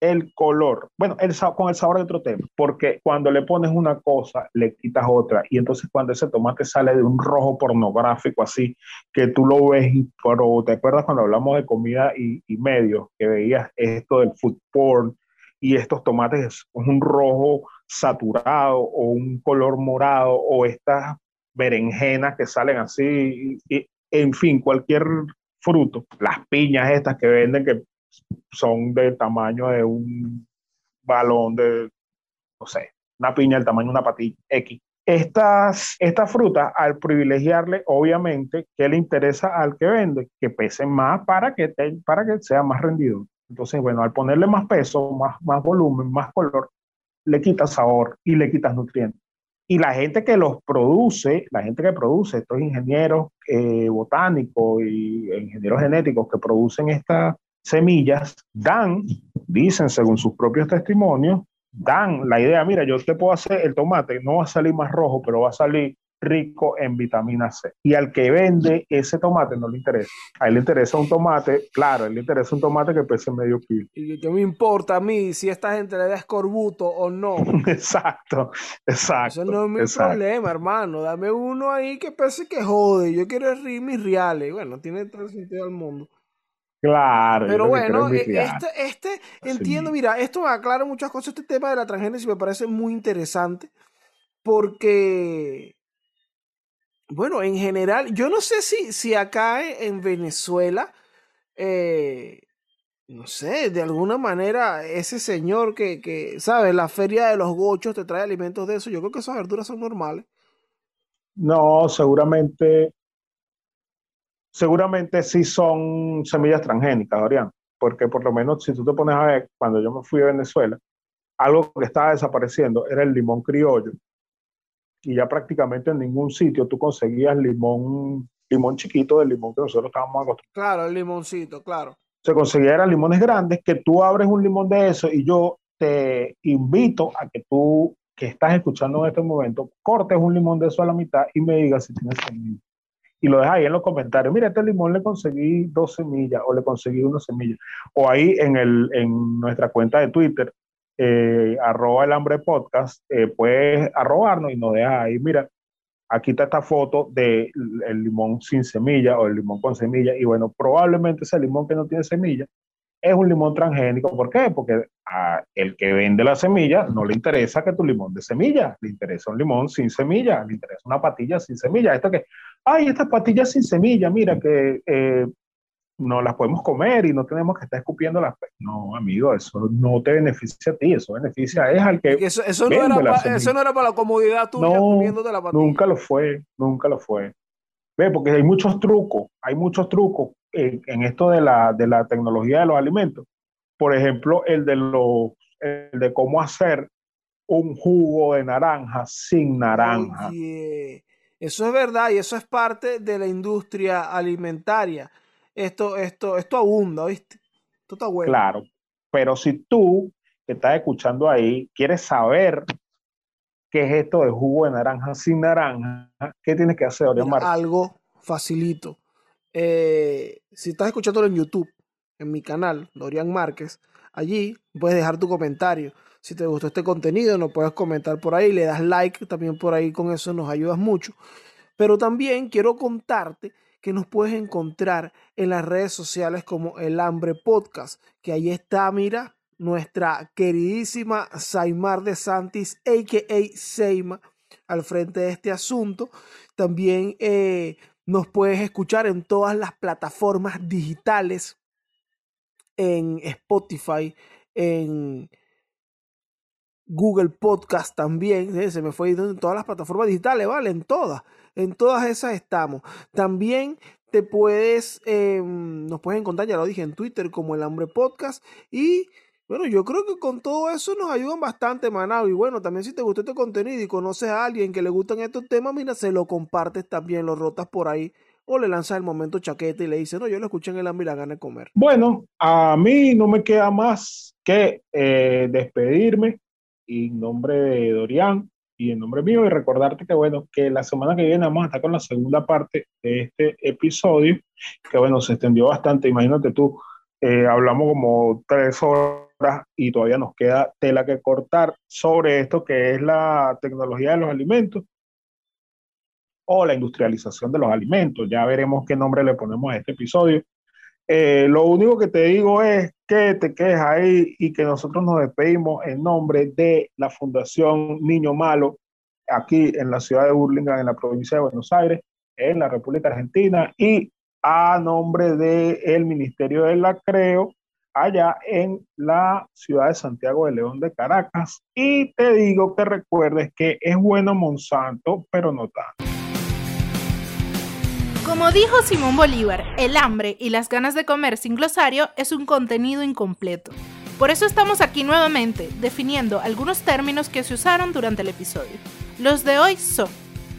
[SPEAKER 3] el color, bueno, el, con el sabor de otro tema, porque cuando le pones una cosa, le quitas otra, y entonces cuando ese tomate sale de un rojo pornográfico así, que tú lo ves, pero te acuerdas cuando hablamos de comida y, y medios, que veías esto del food porn, y estos tomates es un rojo saturado o un color morado o estas berenjenas que salen así, y, en fin, cualquier fruto, las piñas estas que venden que son del tamaño de un balón de, no sé, una piña del tamaño de una patilla X. Estas, estas frutas, al privilegiarle, obviamente, ¿qué le interesa al que vende? Que pesen más para que, para que sea más rendido. Entonces, bueno, al ponerle más peso, más, más volumen, más color, le quitas sabor y le quitas nutrientes. Y la gente que los produce, la gente que produce, estos ingenieros eh, botánicos y ingenieros genéticos que producen esta, semillas dan, dicen según sus propios testimonios, dan la idea, mira, yo te puedo hacer el tomate, no va a salir más rojo, pero va a salir rico en vitamina C. Y al que vende ese tomate no le interesa. A él le interesa un tomate, claro, a él le interesa un tomate que pese medio kilo.
[SPEAKER 4] ¿Y qué me importa a mí si esta gente le da escorbuto o no?
[SPEAKER 3] exacto, exacto.
[SPEAKER 4] Eso no es mi problema, hermano. Dame uno ahí que pese que jode. Yo quiero mis reales. Bueno, tiene todo el sentido del mundo.
[SPEAKER 3] Claro.
[SPEAKER 4] Pero bueno, e, este, este entiendo, mira, esto aclara muchas cosas, este tema de la transgénesis me parece muy interesante porque, bueno, en general, yo no sé si, si acá en Venezuela, eh, no sé, de alguna manera ese señor que, que, ¿sabes? La feria de los gochos te trae alimentos de eso, yo creo que esas verduras son normales.
[SPEAKER 3] No, seguramente seguramente sí son semillas transgénicas, Dorian. porque por lo menos si tú te pones a ver, cuando yo me fui a Venezuela, algo que estaba desapareciendo era el limón criollo. Y ya prácticamente en ningún sitio tú conseguías limón, limón chiquito del limón que nosotros estábamos acostumbrados.
[SPEAKER 4] Claro, el limoncito, claro.
[SPEAKER 3] Se conseguía eran limones grandes que tú abres un limón de eso y yo te invito a que tú que estás escuchando en este momento cortes un limón de eso a la mitad y me digas si tienes semillas y lo dejas ahí en los comentarios. Mira, este limón le conseguí dos semillas o le conseguí una semilla. O ahí en, el, en nuestra cuenta de Twitter, eh, arroba el hambre podcast, eh, puedes arrobarnos y nos dejas ahí. Mira, aquí está esta foto del el limón sin semilla o el limón con semilla. Y bueno, probablemente ese limón que no tiene semilla es un limón transgénico. ¿Por qué? Porque a el que vende la semilla no le interesa que tu limón de semilla, le interesa un limón sin semilla, le interesa una patilla sin semilla. Esto que, ay, estas patillas sin semilla, mira que eh, no las podemos comer y no tenemos que estar escupiendo las. No, amigo, eso no te beneficia a ti, eso beneficia es al que.
[SPEAKER 4] Eso, eso, no, era para, eso no era para la comodidad tuya
[SPEAKER 3] no, comiéndote la patilla. Nunca lo fue, nunca lo fue. Ve, porque hay muchos trucos, hay muchos trucos en, esto de la, de la tecnología de los alimentos. Por ejemplo, el de, los, el de cómo hacer un jugo de naranja sin naranja.
[SPEAKER 4] Eso es verdad y eso es parte de la industria alimentaria. Esto, esto, esto abunda, ¿viste? Esto está bueno.
[SPEAKER 3] Claro, pero si tú que estás escuchando ahí quieres saber qué es esto de jugo de naranja sin naranja, ¿qué tienes que hacer,
[SPEAKER 4] Algo facilito. Eh, si estás escuchándolo en YouTube, en mi canal, Dorian Márquez, allí puedes dejar tu comentario. Si te gustó este contenido, nos puedes comentar por ahí, le das like también por ahí, con eso nos ayudas mucho. Pero también quiero contarte que nos puedes encontrar en las redes sociales como El Hambre Podcast, que ahí está, mira, nuestra queridísima Saimar de Santis, a.k.a. Seima, al frente de este asunto. También eh, nos puedes escuchar en todas las plataformas digitales, en Spotify, en Google Podcast también, se me fue en todas las plataformas digitales, ¿vale? En todas, en todas esas estamos. También te puedes, em, nos puedes encontrar, ya lo dije, en Twitter como El Hambre Podcast y bueno, yo creo que con todo eso nos ayudan bastante, Manao. Y bueno, también si te gustó este contenido y conoces a alguien que le gustan estos temas, mira, se lo compartes también, lo rotas por ahí. O le lanzas el momento chaqueta y le dices, no, yo lo escuché en el hambre y la gana de comer.
[SPEAKER 3] Bueno, a mí no me queda más que eh, despedirme en nombre de Dorian y en nombre mío y recordarte que bueno, que la semana que viene vamos a estar con la segunda parte de este episodio, que bueno, se extendió bastante, imagínate tú, eh, hablamos como tres horas y todavía nos queda tela que cortar sobre esto que es la tecnología de los alimentos o la industrialización de los alimentos. Ya veremos qué nombre le ponemos a este episodio. Eh, lo único que te digo es que te quedes ahí y que nosotros nos despedimos en nombre de la Fundación Niño Malo, aquí en la ciudad de Burlingame, en la provincia de Buenos Aires, en la República Argentina, y a nombre del el Ministerio de la Creo, allá en la ciudad de Santiago de León de Caracas. Y te digo que recuerdes que es bueno Monsanto, pero no tanto.
[SPEAKER 5] Como dijo Simón Bolívar, el hambre y las ganas de comer sin glosario es un contenido incompleto. Por eso estamos aquí nuevamente, definiendo algunos términos que se usaron durante el episodio. Los de hoy son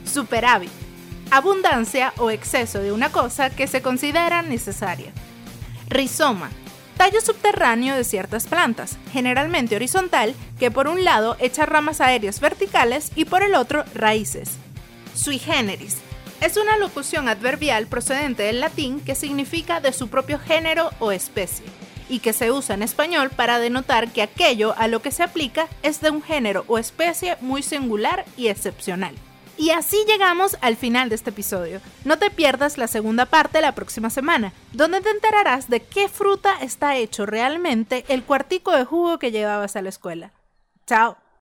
[SPEAKER 5] superávit, abundancia o exceso de una cosa que se considera necesaria. Rizoma, tallo subterráneo de ciertas plantas, generalmente horizontal, que por un lado echa ramas aéreas verticales y por el otro raíces. Sui generis. Es una locución adverbial procedente del latín que significa de su propio género o especie, y que se usa en español para denotar que aquello a lo que se aplica es de un género o especie muy singular y excepcional. Y así llegamos al final de este episodio. No te pierdas la segunda parte la próxima semana, donde te enterarás de qué fruta está hecho realmente el cuartico de jugo que llevabas a la escuela. Chao.